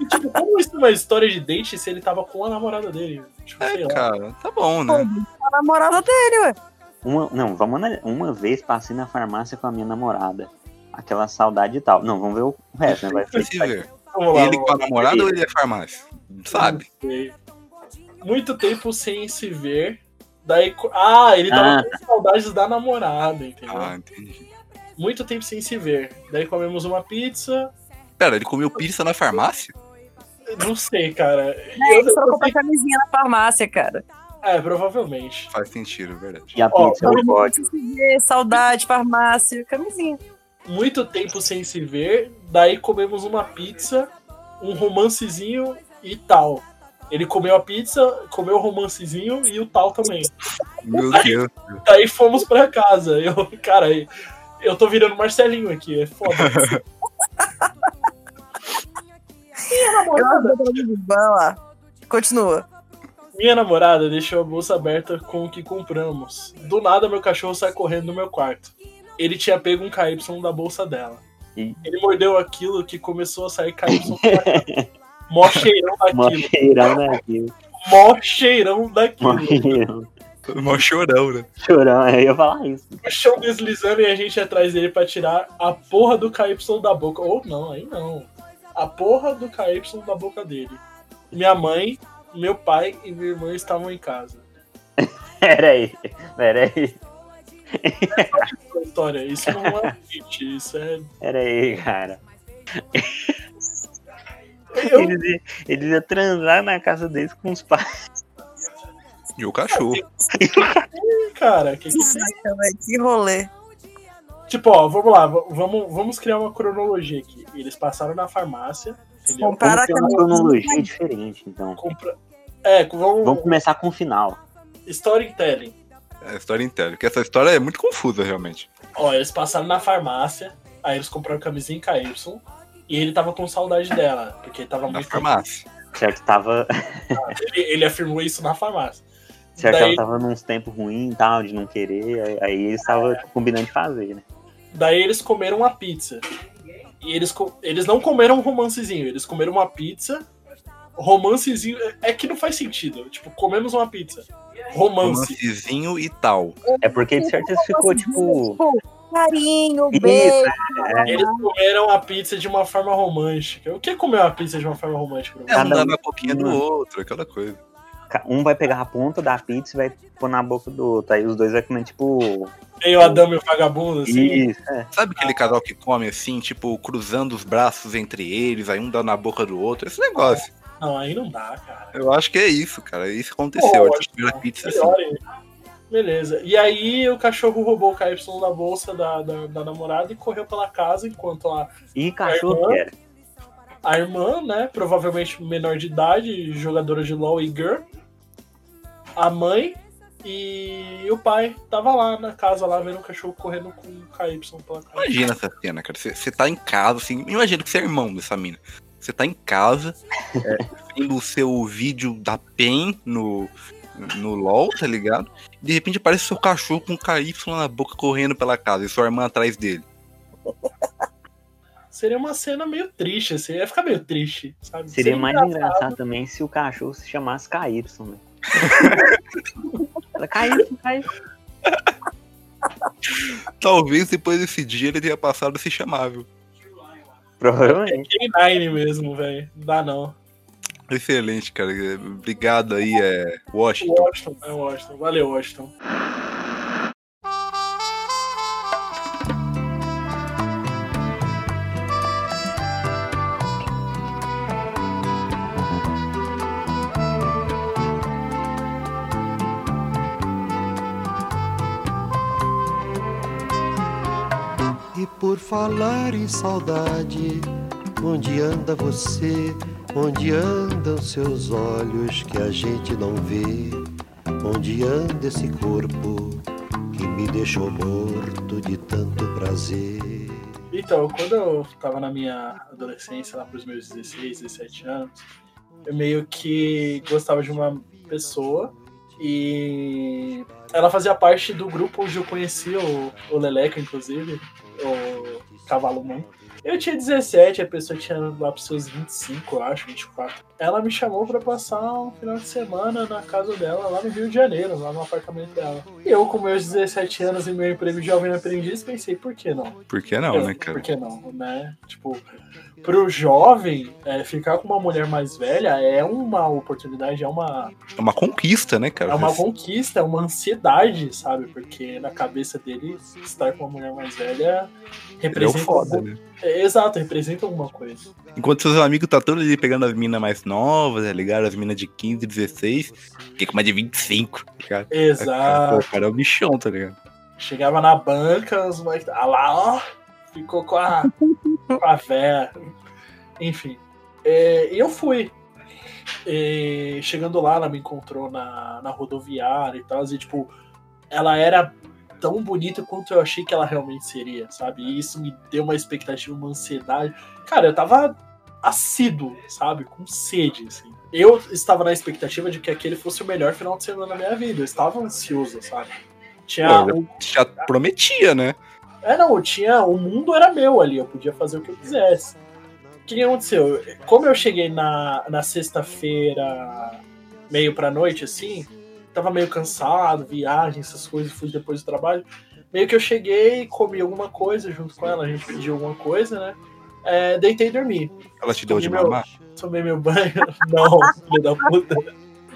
Speaker 4: E, tipo, como isso é uma história de date se ele tava com a namorada dele? Tipo, sei
Speaker 3: É,
Speaker 4: lá.
Speaker 3: cara, tá bom, né?
Speaker 6: A namorada dele, ué.
Speaker 5: Uma, não, vamos analisar. Uma vez passei na farmácia com a minha namorada. Aquela saudade e tal. Não, vamos ver o resto, né? Vai ser.
Speaker 3: se ver.
Speaker 4: Vamos lá,
Speaker 3: Ele com a namorada ou ele é farmácia? Não sabe?
Speaker 4: Muito tempo sem se ver. Daí. Ah, ele tava
Speaker 5: Ah,
Speaker 4: com saudades da namorada, entendeu?
Speaker 3: Ah, entendi.
Speaker 4: Muito tempo sem se ver. Daí comemos uma pizza.
Speaker 3: Pera, ele comeu pizza na farmácia?
Speaker 4: Não sei, cara.
Speaker 6: É,
Speaker 4: eu
Speaker 6: comprar
Speaker 4: sei-
Speaker 6: camisinha na farmácia, cara.
Speaker 4: É, provavelmente.
Speaker 3: Faz sentido, é verdade.
Speaker 5: E a
Speaker 4: Ó,
Speaker 5: pizza no bode.
Speaker 6: Se vê, Saudade, farmácia, camisinha.
Speaker 4: Muito tempo sem se ver. Daí comemos uma pizza, um romancezinho e tal. Ele comeu a pizza, comeu o romancezinho e o tal também.
Speaker 3: Meu Deus.
Speaker 4: Daí fomos pra casa. Eu, cara, eu tô virando Marcelinho aqui, é foda. Minha namorada,
Speaker 6: Vai lá. Continua.
Speaker 4: minha namorada deixou a bolsa aberta com o que compramos. Do nada, meu cachorro sai correndo no meu quarto. Ele tinha pego um KY da bolsa dela. Ele mordeu aquilo que começou a sair KY cara. Mó cheirão
Speaker 5: Mó
Speaker 4: daquilo.
Speaker 5: cheirão daquilo.
Speaker 4: Mó cheirão daquilo.
Speaker 5: Mó cheirão.
Speaker 3: Mó chorão, né?
Speaker 5: Chorão, eu ia falar isso.
Speaker 4: O chão deslizando e a gente atrás dele pra tirar a porra do KY da boca. Ou não, aí não. A porra do KY da boca dele. Minha mãe, meu pai e minha irmã estavam em casa.
Speaker 5: Pera aí, pera aí,
Speaker 4: Essa história, isso não é fit, isso é.
Speaker 5: pera aí, cara.
Speaker 4: Eu,
Speaker 5: Eles, iam- eles iam transar na casa deles com os pais.
Speaker 3: E o cachorro.
Speaker 4: cara, que que
Speaker 6: que rolê.
Speaker 4: Tipo, ó, vamos lá, vamos, vamos criar uma cronologia aqui. Eles passaram na farmácia, entendeu?
Speaker 5: Uma
Speaker 6: a
Speaker 5: cronologia diferente, então.
Speaker 4: Compra... É, vamos.
Speaker 5: Vamos começar com o final.
Speaker 4: Storytelling.
Speaker 3: É inteira. Porque essa história é muito confusa, realmente.
Speaker 4: Ó, eles passaram na farmácia, aí eles compraram camisinha em KY, e ele tava com saudade dela, porque ele tava
Speaker 3: Na
Speaker 4: muito.
Speaker 3: farmácia.
Speaker 5: Certo, tava.
Speaker 4: Ele, ele afirmou isso na farmácia.
Speaker 5: Certo,
Speaker 4: Daí-
Speaker 5: ela tava nos tempos ruins e tal, de não querer. aí- Aí eles estavam combinando de fazer, né?
Speaker 4: Daí eles comeram uma pizza. E eles, eles não comeram um romancezinho, eles comeram uma pizza. Romancezinho. É que não faz sentido. Tipo, comemos uma pizza. Romance.
Speaker 3: Romancezinho e tal.
Speaker 5: É porque de certeza ficou tipo.
Speaker 6: Carinho, beijo.
Speaker 5: É,
Speaker 4: Eles comeram a pizza de uma forma romântica. O que é comer uma pizza de uma forma romântica?
Speaker 3: É, um
Speaker 5: um-
Speaker 3: na boquinha do outro, aquela coisa.
Speaker 5: um vai pegar a ponta da pizza e vai pôr na boca do outro. Aí os dois vai comer, tipo.
Speaker 4: Meio Adão e o vagabundo, assim.
Speaker 5: Isso, é.
Speaker 3: Sabe aquele casal que come assim, tipo, cruzando os braços entre eles, aí um dá na boca do outro? Esse negócio.
Speaker 4: Não, aí não dá, cara.
Speaker 3: Eu acho que é isso, cara. Isso aconteceu.
Speaker 4: Pô,
Speaker 3: comeram a pizza assim.
Speaker 4: Melhor, hein? Beleza. E aí o cachorro roubou o KY da bolsa da, da, da namorada e correu pela casa enquanto a,
Speaker 5: E cachorro
Speaker 4: Irmã?
Speaker 5: que era.
Speaker 4: a irmã, né, provavelmente menor de idade, jogadora de LoL e Girl, a mãe e o pai tava lá na casa, lá vendo o cachorro correndo com o KY pela casa.
Speaker 3: Imagina essa cena, cara. Você tá em casa, assim. Imagina que você é irmão dessa mina. Você tá em casa, é, vendo o seu vídeo da PEN no, no LOL, tá ligado? De repente aparece seu cachorro com um KY na boca correndo pela casa e sua irmã atrás dele.
Speaker 4: seria uma cena meio triste, assim. Ia ficar meio triste, sabe?
Speaker 5: Seria mais
Speaker 4: engraçado.
Speaker 5: engraçado também se o cachorro se chamasse KY, né? KY, KY.
Speaker 3: Talvez depois desse dia ele tenha passado a se chamar, viu?
Speaker 5: Provavelmente.
Speaker 4: K9 mesmo, velho. Não dá não.
Speaker 3: Excelente, cara. Obrigado aí, é Washington.
Speaker 4: Washington, é Washington. Valeu, Washington.
Speaker 2: Por falar em saudade, onde anda você? Onde andam seus olhos que a gente não vê? Onde anda esse corpo que me deixou morto de tanto prazer?
Speaker 4: Então, quando eu tava na minha adolescência, lá pros meus 16, 17 anos, eu meio que gostava de uma pessoa e ela fazia parte do grupo onde eu conheci o, o Leleco, inclusive, o Cavalo Man. Eu tinha 17, a pessoa tinha lá pros seus 25, eu acho, 24. Ela me chamou pra passar um final de semana na casa dela, lá no Rio de Janeiro, lá no apartamento dela. E eu, com meus 17 anos e meu emprego de jovem aprendiz, pensei, por que não?
Speaker 3: Por que não,
Speaker 4: Eu-
Speaker 3: né, cara?
Speaker 4: Por que não, né? Tipo, pro jovem, é, ficar com uma mulher mais velha é uma oportunidade, é uma,
Speaker 3: É uma conquista, né, cara?
Speaker 4: é uma conquista, é uma ansiedade, sabe? Porque na cabeça dele, estar com uma mulher mais velha
Speaker 3: Ele é
Speaker 4: representa.
Speaker 3: foda,
Speaker 4: algum-
Speaker 3: né?
Speaker 4: É, exato, representa alguma coisa.
Speaker 3: Enquanto seus amigos tá todos ali pegando as minas mais novas, tá ligado? As minas de 15, 16, que com uma de 25, tá ligado?
Speaker 4: Exato.
Speaker 3: Pô, o cara é o bichão, tá ligado?
Speaker 4: Chegava na banca, os moleques. Ah lá, ó. Ficou com a, com a véia. Enfim. É, E eu fui. E chegando lá, ela me encontrou na, na rodoviária e tal. E, tipo, ela era tão bonita quanto eu achei que ela realmente seria, sabe? E isso me deu uma expectativa, uma ansiedade. Cara, eu tava assíduo, sabe? Com sede, assim. Eu estava na expectativa de que aquele fosse o melhor final de semana da minha vida. Eu estava ansioso, sabe? Tinha
Speaker 3: Pô,
Speaker 4: um
Speaker 3: Já prometia, né?
Speaker 4: É, não, tinha. O mundo era meu ali, eu podia fazer o que eu quisesse. O que aconteceu? Como eu cheguei na, na sexta-feira, meio pra noite, assim, tava meio cansado, viagem, essas coisas, fui depois do trabalho. Meio que eu cheguei, comi alguma coisa junto com ela, a gente pediu alguma coisa, né? É, deitei e dormi.
Speaker 3: Ela te deu de
Speaker 4: Meu-
Speaker 3: mamar?
Speaker 4: Tomei meu banho. Não, filho da puta.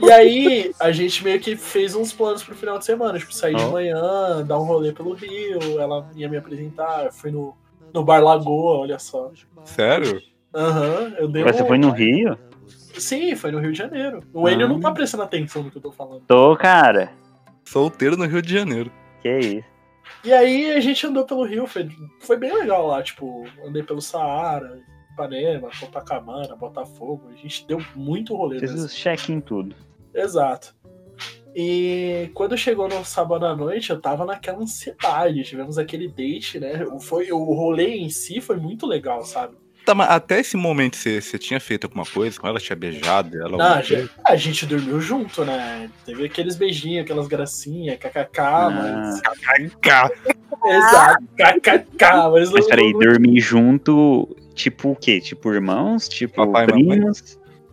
Speaker 4: E aí, a gente meio que fez uns planos pro final de semana, tipo, sair de
Speaker 5: Ó.
Speaker 4: manhã, dar um rolê pelo Rio, ela ia me apresentar, eu fui no, no Bar Lagoa, olha só.
Speaker 3: Sério?
Speaker 4: Aham, eu dei
Speaker 5: Você
Speaker 4: um-
Speaker 5: foi no Rio?
Speaker 4: Sim, foi no Rio de Janeiro. O Enio não
Speaker 5: Ah.
Speaker 4: tá prestando atenção no que eu tô falando.
Speaker 5: Tô, cara.
Speaker 3: Solteiro no Rio de Janeiro.
Speaker 5: Que isso.
Speaker 4: E aí a gente andou pelo Rio, foi, foi bem legal lá, tipo, andei pelo Saara, Ipanema, Copacabana, Botafogo, a gente deu muito rolê
Speaker 5: Fiz
Speaker 4: nessa
Speaker 5: os check-in tudo.
Speaker 4: Exato. E quando chegou no sábado à noite, eu tava naquela ansiedade. Tivemos aquele date, né? O- Foi, o rolê em si foi muito legal, sabe?
Speaker 3: Tá, mas até esse momento você, você tinha feito alguma coisa com ela? Tinha beijado ela?
Speaker 4: Não, a, gente, a gente dormiu junto, né? Teve aqueles beijinhos, aquelas gracinhas, kkk, mas.
Speaker 3: Cá.
Speaker 4: Exato, kkk, mas.
Speaker 5: Mas peraí, dormir junto, tipo o quê? Tipo irmãos? Tipo
Speaker 3: Papai e mamãe?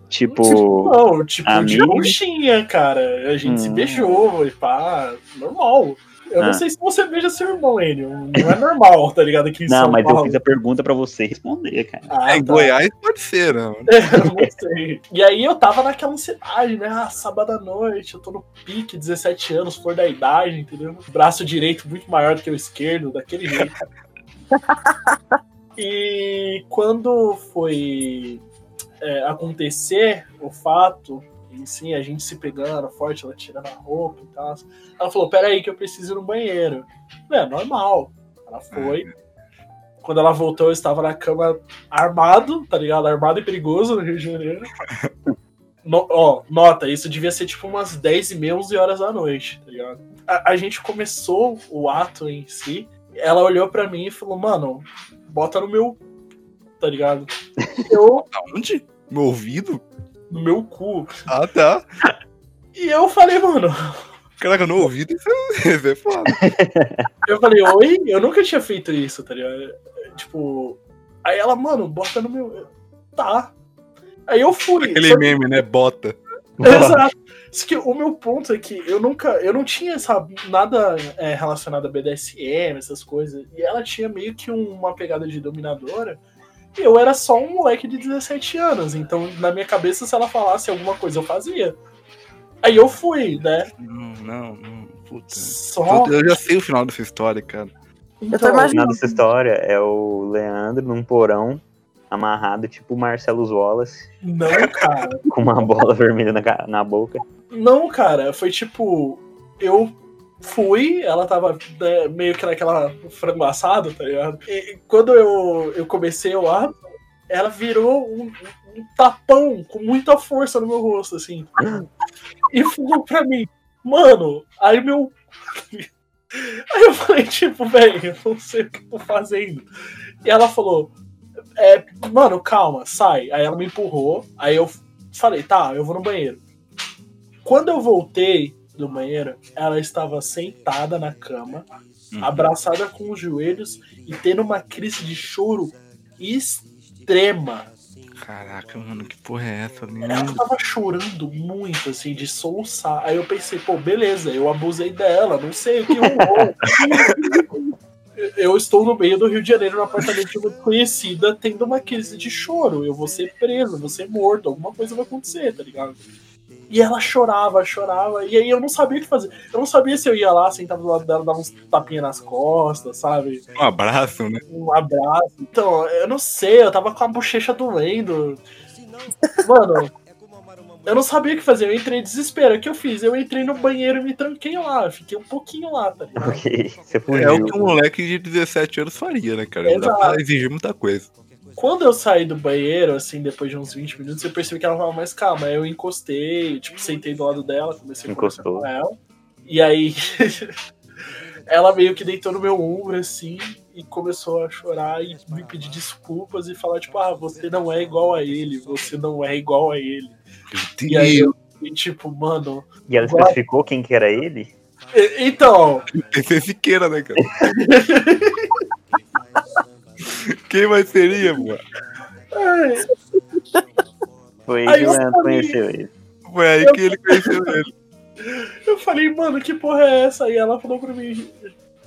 Speaker 5: Tipo.
Speaker 4: Não, tipo, de conchinha, cara. A gente se
Speaker 5: Hum.
Speaker 4: beijou e pá, normal. Eu não
Speaker 5: Ah.
Speaker 4: sei se você beija seu irmão, Enio. Não é normal, tá ligado? Aqui em
Speaker 5: Não,
Speaker 4: São
Speaker 5: mas
Speaker 4: Paulo.
Speaker 5: eu fiz a pergunta pra você responder, cara.
Speaker 4: Ah,
Speaker 3: É, em
Speaker 4: tá.
Speaker 3: Goiás pode ser, né?
Speaker 4: Eu não sei. E aí eu tava naquela ansiedade, né? Ah, sábado à noite, eu tô no pique, 17 anos, flor da idade, entendeu? Braço direito muito maior do que o esquerdo, daquele jeito. e quando foi é, acontecer o fato, em si, a gente se pegando forte, ela tirando a roupa e tal. Ela falou, peraí que eu preciso ir no banheiro. É, normal. Ela foi. Quando ela voltou, eu estava na cama armado, tá ligado? Armado e perigoso no Rio de Janeiro. No- ó, nota, isso devia ser tipo umas 10 e meia, 11 horas da noite, tá ligado? A, a gente começou o ato em si, ela olhou pra mim e falou, mano, bota no meu. Tá ligado? Eu,
Speaker 3: Aonde? Meu ouvido?
Speaker 4: no meu cu.
Speaker 3: Ah, tá.
Speaker 4: E eu falei, mano,
Speaker 3: Caraca, no ouvido isso é, isso é foda.
Speaker 4: Eu falei, oi? Eu nunca tinha feito isso, tá ligado? Tipo, Aí ela, mano, bota no meu. Tá. Aí eu fui.
Speaker 3: Aquele
Speaker 4: Só
Speaker 3: meme, né? Bota.
Speaker 4: Exato. Só que o meu ponto é que eu nunca. Eu não tinha sabe, nada é, relacionado a BDSM, essas coisas. E ela tinha meio que um- uma pegada de dominadora. Eu era só um moleque de 17 anos. Então, na minha cabeça, se ela falasse alguma coisa, eu fazia. Aí eu fui, né?
Speaker 3: Não, não, não. Puta.
Speaker 4: Só.
Speaker 3: Eu já sei o final dessa história, cara.
Speaker 6: Eu tô
Speaker 4: Então,
Speaker 5: O final
Speaker 6: imaginando.
Speaker 5: dessa história é o Leandro num porão, amarrado, tipo o Marcelo Wallace,
Speaker 4: não, cara.
Speaker 5: com uma bola vermelha na, na boca.
Speaker 4: Não, cara, foi tipo. Eu fui, ela tava né, meio que naquela frango assado, tá ligado? E quando eu, eu comecei o ato, ela virou um, um tapão com muita força no meu rosto, assim. E falou pra mim, mano, aí meu. Aí eu falei, tipo, velho, eu não sei o que eu tô fazendo. E ela falou, é, mano, calma, sai. Aí ela me empurrou, aí eu falei, tá, eu vou no banheiro. Quando eu voltei do banheiro, ela estava sentada na cama,
Speaker 3: Uhum.
Speaker 4: abraçada com os joelhos e tendo uma crise de choro extrema.
Speaker 3: Caraca, mano, que porra é essa,
Speaker 4: Ela
Speaker 3: menino?
Speaker 4: tava chorando muito, assim, de soluçar. Aí eu pensei, pô, beleza, eu abusei dela, não sei o que rolou. eu estou no meio do Rio de Janeiro, no apartamento de uma desconhecida, tendo uma crise de choro. Eu vou ser preso, vou ser morto, alguma coisa vai acontecer, tá ligado? E ela chorava, chorava, e aí eu não sabia o que fazer. Eu não sabia se eu ia lá, sentava do lado dela, dava uns tapinhas nas costas, sabe?
Speaker 3: Um abraço, né?
Speaker 4: um abraço. Então, eu não sei, eu tava com a bochecha doendo. Mano, eu não sabia o que fazer, eu entrei em desespero. O que eu fiz? Eu entrei no banheiro e me tranquei lá. Fiquei um pouquinho lá, tá ligado?
Speaker 5: Ok, você
Speaker 3: É o que um moleque de 17 anos faria, né, cara? Não dá
Speaker 4: Exato.
Speaker 3: pra exigir muita coisa.
Speaker 4: Quando eu saí do banheiro, assim, depois de uns 20 minutos, eu percebi que ela tava mais calma. Aí eu encostei, tipo, sentei do lado dela, comecei a conversar
Speaker 5: Encostou.
Speaker 4: com ela. E aí, ela meio que deitou no meu ombro, assim, e começou a chorar e me pedir desculpas e falar, tipo, ah, você não é igual a ele, você não é igual a ele. E aí eu, e tipo, mano.
Speaker 5: E ela especificou quem que era ele?
Speaker 4: e- Então,
Speaker 3: esse Siqueira, né, cara? Quem mais seria, mano?
Speaker 4: ai,
Speaker 5: Foi aí que o Leandro
Speaker 4: falei-
Speaker 5: conheceu ele.
Speaker 3: Foi aí que ele conheceu ele.
Speaker 4: eu falei, mano, que porra é essa? E ela falou pra mim.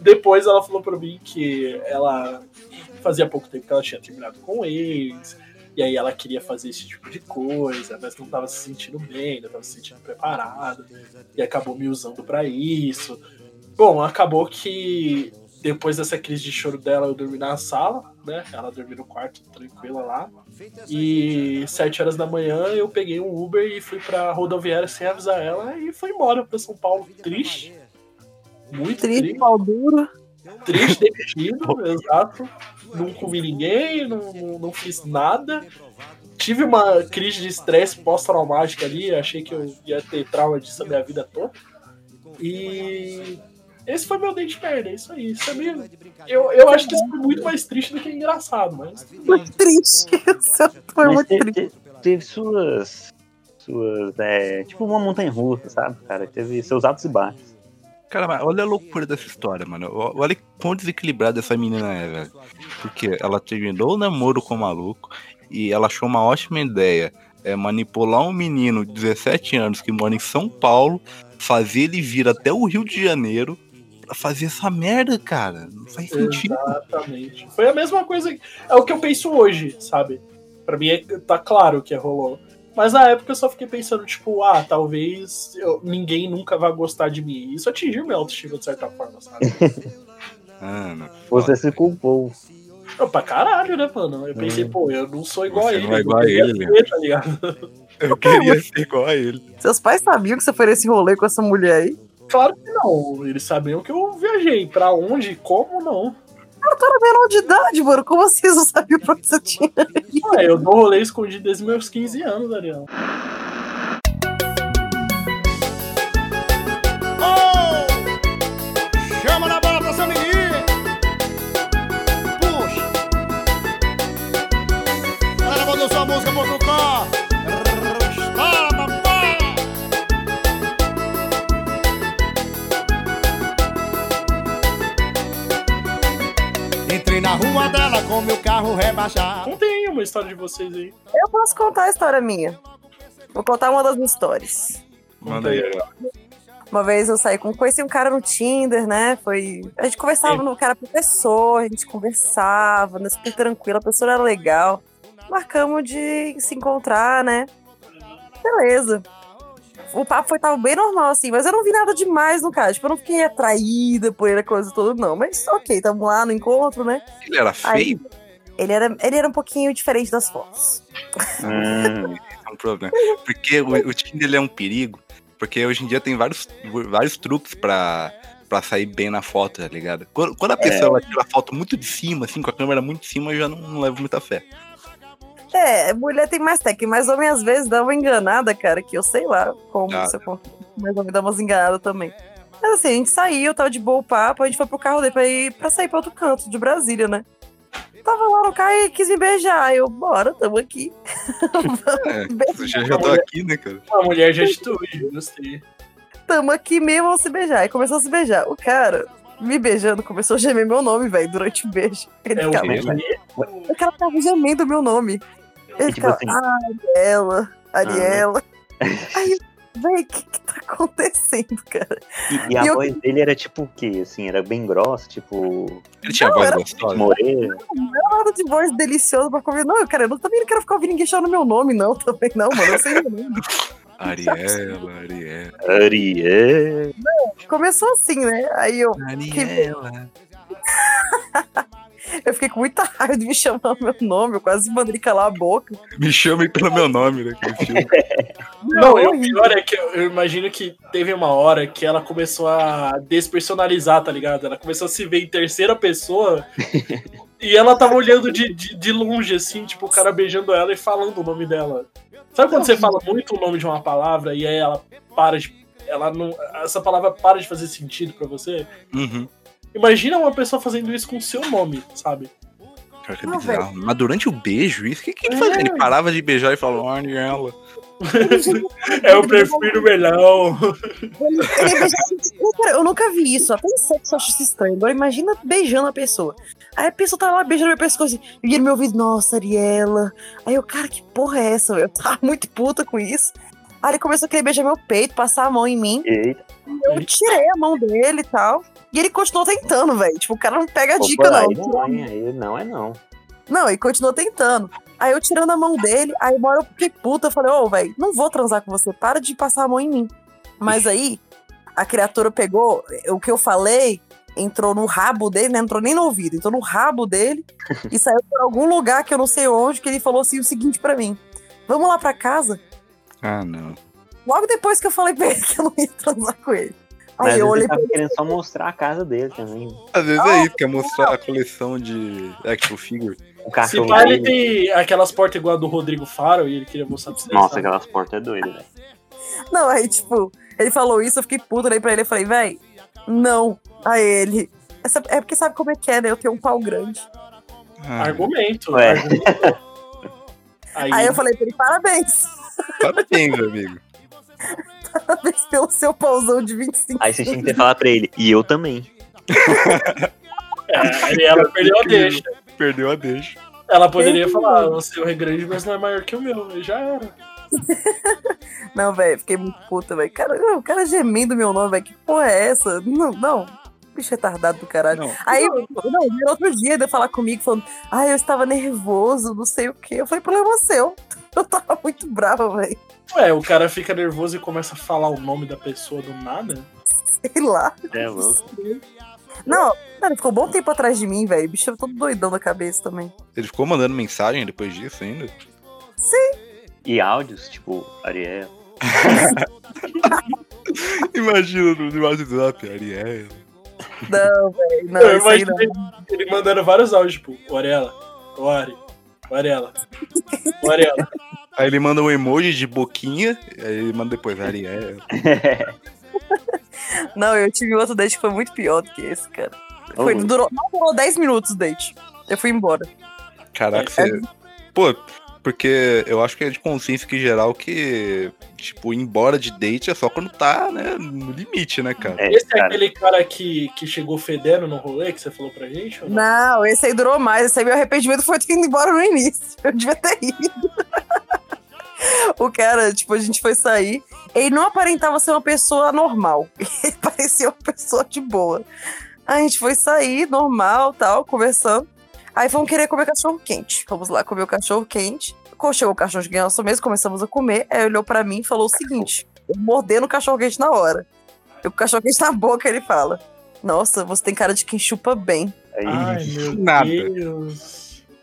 Speaker 4: Depois ela falou pra mim que ela fazia pouco tempo que ela tinha terminado com eles. E aí ela queria fazer esse tipo de coisa, mas não tava se sentindo bem, não tava se sentindo preparada. E acabou me usando pra isso. Bom, acabou que depois dessa crise de choro dela, eu dormi na sala, né? Ela dormiu no quarto, tranquila lá. E sete horas da manhã eu peguei um Uber e fui pra rodoviária sem avisar ela e fui embora pra São Paulo triste. Muito
Speaker 6: Triste,
Speaker 4: triste.
Speaker 6: pau duro.
Speaker 4: Triste, demitido, exato. Não comi ninguém, não, não, não fiz nada. Tive uma crise de estresse pós-traumática ali, achei que eu ia ter trauma disso a minha vida toda. E esse foi meu dente merda, é isso aí. Isso é meio... eu, eu acho que isso foi muito mais triste do que engraçado, mas bem.
Speaker 6: Muito triste. Isso foi
Speaker 5: Mas
Speaker 6: muito
Speaker 5: teve,
Speaker 6: triste.
Speaker 5: te- teve suas. Suas. É, tipo uma montanha russa, sabe, cara? Teve seus altos e baixos.
Speaker 3: Cara, mas olha a loucura dessa história, mano. O- Olha quão desequilibrada essa menina é, velho. Porque ela terminou o namoro com o maluco e ela achou uma ótima ideia. É manipular um menino de 17 anos que mora em São Paulo, fazer ele vir até o Rio de Janeiro fazer essa merda, cara. Não faz sentido.
Speaker 4: Exatamente. Foi a mesma coisa. É o que eu penso hoje, sabe? Pra mim é, tá claro que rolou. Mas na época eu só fiquei pensando, tipo, ah, talvez eu- ninguém nunca vai gostar de mim. Isso atingiu minha autoestima de certa forma, sabe?
Speaker 3: Mano,
Speaker 5: Você se culpou.
Speaker 4: Não, pra caralho, né, mano? Eu pensei, pô, eu não sou igual
Speaker 3: Você
Speaker 4: a ele.
Speaker 3: não é
Speaker 4: eu
Speaker 3: igual a
Speaker 4: queria
Speaker 3: ele,
Speaker 4: ser, tá ligado?
Speaker 3: eu queria ser igual a ele.
Speaker 6: Seus pais sabiam que você foi nesse rolê com essa mulher aí?
Speaker 4: Claro que não. Eles sabiam que eu viajei. Pra onde? Como não?
Speaker 6: Menor de idade, mano. Como vocês não sabiam pra onde você tinha?
Speaker 4: Ah, eu dou rolê escondido desde meus 15 anos, Ariel.
Speaker 10: Carro rebaixado.
Speaker 4: Contem aí uma história de vocês aí.
Speaker 6: Eu posso contar a história minha. Vou contar uma das minhas histórias.
Speaker 3: Manda aí.
Speaker 6: Uma vez eu saí com. Conheci um cara no Tinder, né? Foi. A gente conversava no cara professor, a gente conversava, né? Super tranquilo, a pessoa era legal. Marcamos de se encontrar, né? Beleza. O papo foi tava bem normal, assim, mas eu não vi nada demais no cara. Tipo, eu não fiquei atraída por ele, a coisa toda, não. Mas ok, tamo lá no encontro, né?
Speaker 3: Ele era
Speaker 6: Aí,
Speaker 3: feio?
Speaker 6: Ele, era, ele era um pouquinho diferente das fotos.
Speaker 3: Hum, é um problema. Porque o, o Tinder ele é um perigo. Porque hoje em dia tem vários, vários truques pra, pra sair bem na foto, tá ligado? Quando, quando a pessoa ela tira a foto muito de cima, assim, com a câmera muito de cima, eu já não, não levo muita fé.
Speaker 6: É, mulher tem mais técnica, mas homem às vezes dá uma enganada, cara, que eu sei lá como
Speaker 3: Ah.
Speaker 6: acontece. Mas homem dá umas enganadas também. Mas assim, a gente saiu, tava de boa o papo, a gente foi pro carro dele pra, ir, pra sair pra outro canto de Brasília, né? Tava lá no carro e quis me beijar. Eu, bora, tamo aqui.
Speaker 3: É, eu já, já tô aqui, né, cara?
Speaker 4: Uma mulher de atitude, gostei.
Speaker 6: Tamo aqui mesmo, vamos se beijar. E começou a se beijar. O cara, me beijando, começou a gemer meu nome, velho, durante o beijo. Ele
Speaker 4: É o
Speaker 6: ficava, o cara tava gemendo meu nome. Ele
Speaker 5: tipo
Speaker 6: ficava,
Speaker 5: assim-
Speaker 6: ah, Ariela, Ariela. Aí, véi, o que que tá acontecendo, cara?
Speaker 5: E a
Speaker 6: E eu-
Speaker 5: voz dele era tipo o quê? Assim, era bem grossa, tipo.
Speaker 3: Ele tinha
Speaker 6: Não,
Speaker 3: voz
Speaker 6: era-
Speaker 3: gostosa.
Speaker 5: Morena.
Speaker 6: Não era nada de voz deliciosa pra comer. Não, cara, eu não- também não quero ficar ouvindo ninguém chamando meu nome, não. Também não, mano. Eu sei meu nome.
Speaker 3: Ariela, Ariela.
Speaker 5: Ariel.
Speaker 6: Começou assim, né? Aí eu,
Speaker 3: Ariela.
Speaker 6: eu fiquei com muita raiva de me chamar meu nome. Eu quase mandei calar a boca.
Speaker 3: Me chame pelo meu nome, né?
Speaker 4: Não, e o pior é que eu, eu imagino que teve uma hora que ela começou a despersonalizar, tá ligado? Ela começou a se ver em terceira pessoa e ela tava olhando de, de, de longe, assim, tipo, o cara beijando ela e falando o nome dela. Sabe quando você fala muito o nome de uma palavra e aí ela para de. Ela não. Essa palavra para de fazer sentido pra você?
Speaker 3: Uhum.
Speaker 4: Imagina uma pessoa fazendo isso com o seu nome, sabe?
Speaker 3: Pior que é bizarro. Mas durante o beijo, isso, o que, que ele
Speaker 4: É.
Speaker 3: fazia? Ele parava de beijar e falava, Ariela.
Speaker 4: É, eu prefiro melhor.
Speaker 6: Ele beijava- Cara, eu nunca vi isso. Até sexo eu acho isso estranho. Agora imagina beijando a pessoa. Aí a pessoa tá lá beijando meu pescoço assim, e ele me ouvindo, nossa, Ariela. Aí eu, cara, que porra é essa? Eu tava muito puta com isso. Aí ele começou a querer beijar meu peito, passar a mão em mim.
Speaker 5: Eita.
Speaker 6: Eu tirei a mão dele e tal. E ele continuou tentando, velho. Tipo, o cara não pega a
Speaker 5: Opa,
Speaker 6: dica, não.
Speaker 5: Aí não, não é não.
Speaker 6: Não, ele continuou tentando. Aí eu tirando a mão dele, aí uma hora eu fiquei puta, eu falei, ô, velho, não vou transar com você, para de passar a mão em mim. Mas aí, a criatura pegou, o que eu falei, entrou no rabo dele, né? Não entrou nem no ouvido, entrou no rabo dele e saiu por algum lugar que eu não sei onde, que ele falou assim o seguinte pra mim: Vamos lá pra casa?
Speaker 3: Ah, não.
Speaker 6: Logo depois que eu falei pra ele que eu não ia transar com ele.
Speaker 5: Mas
Speaker 6: Aí eu olhei
Speaker 5: ele
Speaker 6: pra
Speaker 5: tava querendo só mostrar a casa dele também.
Speaker 3: Às vezes é isso, quer mostrar a coleção de action figure.
Speaker 4: Se
Speaker 5: cachorro
Speaker 4: pá, ele tem aquelas portas igual a do Rodrigo Faro e ele queria mostrar pra você.
Speaker 5: Nossa,
Speaker 4: sabe?
Speaker 5: aquelas portas é doida, velho.
Speaker 6: Não, aí, tipo, ele falou isso, eu fiquei puta, olhei pra ele e falei, véi, não. Aí ele. Essa, é porque sabe como é que é, né? Eu tenho um pau grande.
Speaker 3: Ah,
Speaker 4: Argumento. Argumento. Aí,
Speaker 6: Aí eu falei pra ele, parabéns.
Speaker 3: Parabéns, amigo.
Speaker 6: Parabéns pelo seu pauzão de 25
Speaker 5: Aí você tinha que ter falado pra ele, e eu também.
Speaker 4: é, aí ela perdeu a deixa.
Speaker 3: Perdeu a deixa.
Speaker 4: Ela poderia falar, o seu é grande, mas não é maior que o meu. E já era.
Speaker 6: Não, velho, fiquei muito puta, velho. Cara, o cara gemendo meu nome, velho. Que porra é essa? Não, não. Bicho retardado do caralho.
Speaker 3: Não.
Speaker 6: Aí, não, no outro dia, ele falar comigo, falando, ah, eu estava nervoso, não sei o quê. Eu falei, problema seu. Eu tava muito brava, velho.
Speaker 4: Ué, o cara fica nervoso e começa a falar o nome da pessoa do nada?
Speaker 6: Sei lá.
Speaker 5: É louco.
Speaker 6: Não, cara, ficou um bom tempo atrás de mim, velho. O bicho era todo doidão da cabeça também.
Speaker 3: Ele ficou mandando mensagem depois disso ainda?
Speaker 5: E áudios, tipo, Ariel.
Speaker 3: Imagina no WhatsApp, Ariel.
Speaker 6: Não, velho, não,
Speaker 4: eu imaginei
Speaker 6: não.
Speaker 4: ele mandando vários áudios, tipo, o Arela, o Ari, o Arela, o Arela.
Speaker 3: Aí ele manda um emoji de boquinha, aí ele manda depois Ariel.
Speaker 6: Não, eu tive outro date que foi muito pior do que esse, cara. Foi, durou, não durou 10 minutos o date. Eu fui embora.
Speaker 3: Caraca, você. Pô, porque eu acho que é de consciência que geral que tipo, ir embora de date é só quando tá, né, no limite, né, cara?
Speaker 5: É,
Speaker 4: Esse é
Speaker 5: cara.
Speaker 4: aquele cara que, que chegou fedendo no rolê que você falou pra gente? ou não?
Speaker 6: Não, esse aí durou mais. Esse aí meu arrependimento foi ter ido embora no início. Eu devia ter ido. O cara, tipo, a gente foi sair. Ele não aparentava ser uma pessoa normal. Ele parecia uma pessoa de boa. Aí a gente foi sair, normal, tal, conversando. Aí fomos querer comer cachorro quente. Fomos lá comer o cachorro quente. Quando chegou o cachorro quente na nossa mesa, começamos a comer. Aí ele olhou pra mim e falou o seguinte: eu mordendo o cachorro quente na hora. Eu com o cachorro quente na boca, ele fala: Nossa, você tem cara de quem chupa bem.
Speaker 5: Aí,
Speaker 4: Ai, meu
Speaker 3: Nada.
Speaker 4: Deus.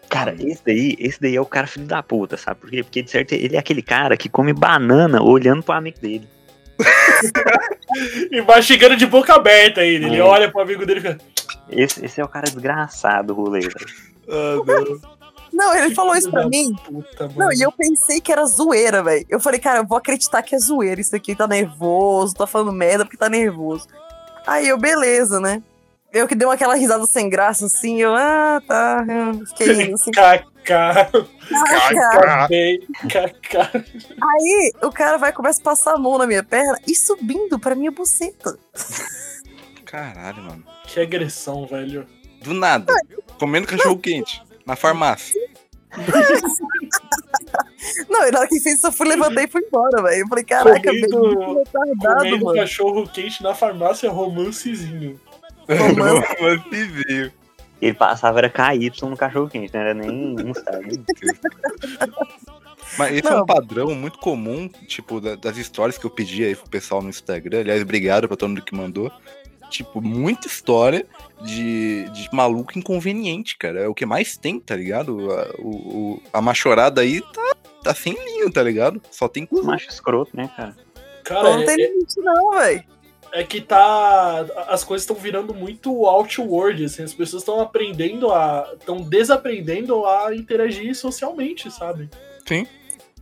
Speaker 5: Cara, esse daí, esse daí é o cara filho da puta, sabe por quê? Porque de certo ele é aquele cara que come banana olhando pro amigo dele.
Speaker 4: E vai chegando de boca aberta ainda. Ele
Speaker 5: É.
Speaker 4: olha pro amigo dele e fica.
Speaker 5: Esse, esse é o cara desgraçado, rolê.
Speaker 3: Ah, não.
Speaker 6: Não, ele falou isso pra mim.
Speaker 4: Puta.
Speaker 6: Não, e eu pensei que era zoeira, velho. Eu falei, cara, eu vou acreditar que é zoeira. Isso aqui tá nervoso, tá falando merda porque tá nervoso. Aí eu, beleza, né? Eu que dei uma aquela risada sem graça, assim, eu, ah, tá. Eu fiquei rindo, assim. "Ah,
Speaker 4: Bem, Kaká.
Speaker 6: Aí o cara vai e começa a passar a mão na minha perna e subindo pra minha buceta.
Speaker 3: Caralho, mano.
Speaker 4: Que agressão, velho.
Speaker 3: Do nada. Comendo cachorro quente. Na farmácia.
Speaker 6: Não, e na hora que fez isso, eu fui, levantei e fui embora, velho. Eu falei, caraca, velho,
Speaker 4: Comendo-
Speaker 6: que retardado,
Speaker 4: Comendo
Speaker 6: mano.
Speaker 4: cachorro quente na farmácia romancezinho.
Speaker 6: Romance.
Speaker 3: Romancezinho.
Speaker 5: Ele passava era KY no cachorro quente, não era nem um style.
Speaker 3: Mas esse é
Speaker 6: Não.
Speaker 3: um padrão muito comum, tipo, da- das histórias que eu pedi aí pro pessoal no Instagram. Aliás, obrigado pra todo mundo que mandou. Tipo, muita história de, de maluco inconveniente, cara. É o que mais tem, tá ligado? A, o, o- a machorada aí tá, tá sem linho, tá ligado? Só tem cuzão.
Speaker 5: Macho escroto, né, cara?
Speaker 4: Cara,
Speaker 6: não
Speaker 4: é,
Speaker 6: tem limite, não, velho.
Speaker 4: É que tá. As coisas estão virando muito outward, assim. As pessoas estão aprendendo a. estão desaprendendo a interagir socialmente, sabe?
Speaker 3: Sim.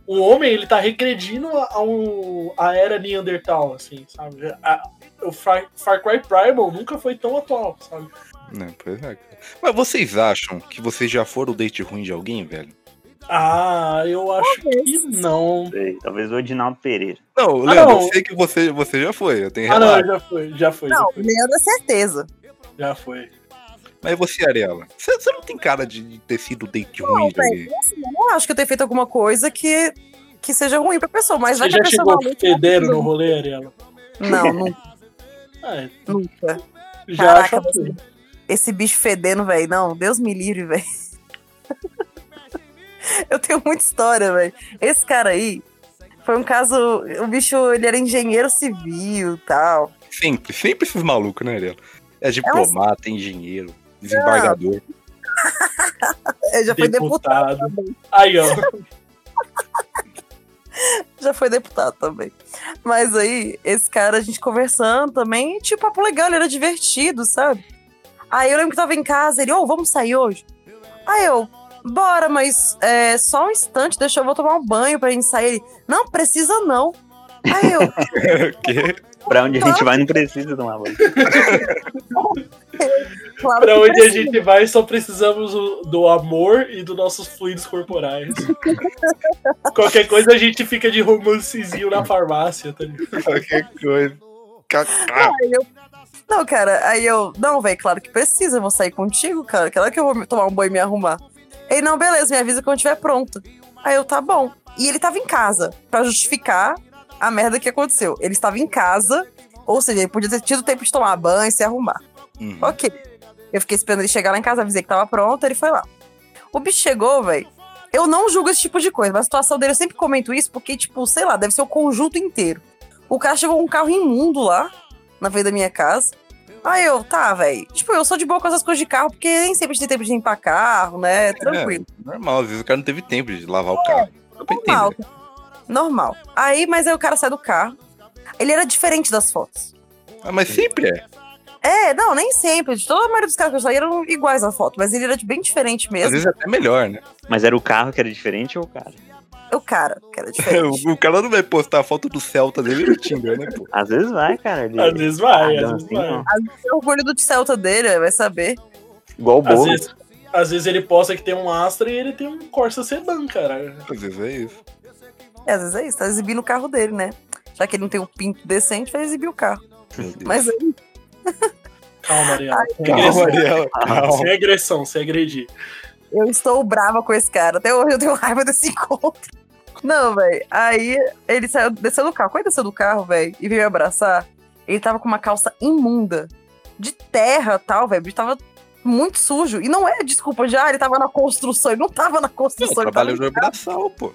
Speaker 4: O homem, ele tá regredindo a, ao- a era Neandertal, assim, sabe? A- o Far, Far Cry Primal nunca foi tão atual, sabe?
Speaker 3: Não, pois é. Mas vocês acham que vocês já foram o date ruim de alguém, velho?
Speaker 4: Ah, eu acho que não.
Speaker 5: Sei, Talvez o Edinaldo Pereira.
Speaker 3: Não,
Speaker 4: Ah,
Speaker 3: Leandro,
Speaker 4: não.
Speaker 3: eu sei que você, você já foi, eu tenho
Speaker 4: Ah, não,
Speaker 3: relato.
Speaker 4: já foi, já foi, já
Speaker 6: Não. Leandro é certeza.
Speaker 4: Já foi.
Speaker 3: Mas você, Ariela, você, você não tem cara de, ter sido date ruim
Speaker 6: Não,
Speaker 3: alguém?
Speaker 6: velho, assim, eu não acho que eu tenha feito alguma coisa que, que seja ruim pra pessoa, mas vai
Speaker 4: Você
Speaker 6: que a
Speaker 4: já
Speaker 6: pessoa
Speaker 4: chegou fedendo no rolê, Ariela?
Speaker 6: Não, nunca.
Speaker 4: É,
Speaker 6: nunca.
Speaker 4: já
Speaker 6: Caraca,
Speaker 4: acho
Speaker 6: você- esse bicho fedendo, velho. Não, Deus me livre, velho. Eu tenho muita história, velho. Esse cara aí foi um caso. O bicho, ele era engenheiro civil e tal.
Speaker 3: Sempre, sempre esses malucos, né, Ariela? É
Speaker 6: um
Speaker 3: diplomata, engenheiro, desembargador.
Speaker 6: É, já foi deputado.
Speaker 4: Aí, ó.
Speaker 6: Já foi deputado também. Mas aí, esse cara, a gente conversando também, tipo, papo legal, ele era divertido, sabe? Aí eu lembro que tava em casa, ele, ô, vamos sair hoje? Aí eu, bora, mas é, só um instante, deixa eu vou tomar um banho pra gente sair. Ele, não, precisa não. Aí eu,
Speaker 3: Que?
Speaker 5: Pra onde a gente vai não precisa tomar banho.
Speaker 6: claro
Speaker 4: Pra onde a
Speaker 6: precisa.
Speaker 4: gente vai, só precisamos do amor e dos nossos fluidos corporais. Qualquer coisa a gente fica de romancezinho na farmácia, tá ligado?
Speaker 3: Qualquer coisa. Cacá.
Speaker 6: Aí eu, não, cara, aí eu, não, velho, claro que precisa, eu vou sair contigo, cara, claro que eu vou tomar um banho e me arrumar. Ele, não, beleza, me avisa quando estiver pronto. Aí eu, tá bom. E ele tava em casa, pra justificar a merda que aconteceu. Ele estava em casa, ou seja, ele podia ter tido tempo de tomar banho e se arrumar.
Speaker 3: Uhum.
Speaker 6: Ok. Eu fiquei esperando ele chegar lá em casa, avisei que tava pronto, ele foi lá. O bicho chegou, velho. Eu não julgo esse tipo de coisa, mas a situação dele eu sempre comento isso porque, tipo, sei lá, deve ser o conjunto inteiro. O cara chegou com um carro imundo lá, na frente da minha casa. Aí eu, tá, velho. Tipo, eu sou de boa com essas coisas de carro, porque nem sempre a gente tem tempo de limpar carro, né? Tranquilo.
Speaker 3: É, normal, às vezes o cara não teve tempo de lavar o carro.
Speaker 6: Normal.
Speaker 3: entender.
Speaker 6: Normal. Aí, mas aí o cara sai do carro. Ele era diferente das fotos.
Speaker 3: Ah, mas sempre é.
Speaker 6: É, não, nem sempre. De toda a maioria dos carros que eu saí eram iguais na foto, mas ele era de bem diferente
Speaker 3: Às
Speaker 6: mesmo.
Speaker 3: vezes é até melhor, né?
Speaker 5: Mas era o carro que era diferente ou o cara?
Speaker 6: O cara, que era diferente.
Speaker 3: o, o cara não vai postar a foto do Celta dele no Tinder, né, pô?
Speaker 5: Às vezes vai, cara. Ele...
Speaker 4: Às vezes vai,
Speaker 5: Ah,
Speaker 4: às vezes
Speaker 5: assim
Speaker 4: vai.
Speaker 5: não.
Speaker 6: Às vezes tem orgulho do Celta dele, vai saber.
Speaker 5: Igual o
Speaker 4: Às
Speaker 5: bolo.
Speaker 4: vezes, às vezes ele posta que tem um Astra e ele tem um Corsa Sedan, cara.
Speaker 3: Às vezes é isso.
Speaker 6: É, às vezes é isso, tá exibindo o carro dele, né? Já que ele não tem um pinto decente, vai exibir o carro. Mas aí,
Speaker 4: Calma, Ariela. Sem
Speaker 3: Calma. Calma.
Speaker 4: Sem agressão, sem agredir.
Speaker 6: Eu estou brava com esse cara. Até hoje eu tenho raiva desse encontro. Não, velho. Aí ele saiu, desceu do carro. Quando ele desceu do carro, velho, e veio me abraçar, ele tava com uma calça imunda. De terra tal, velho. Ele tava muito sujo. E não é desculpa, já ele tava na construção. Ele não tava na
Speaker 3: Não,
Speaker 6: construção. ele tava
Speaker 3: trabalho de abração, pô.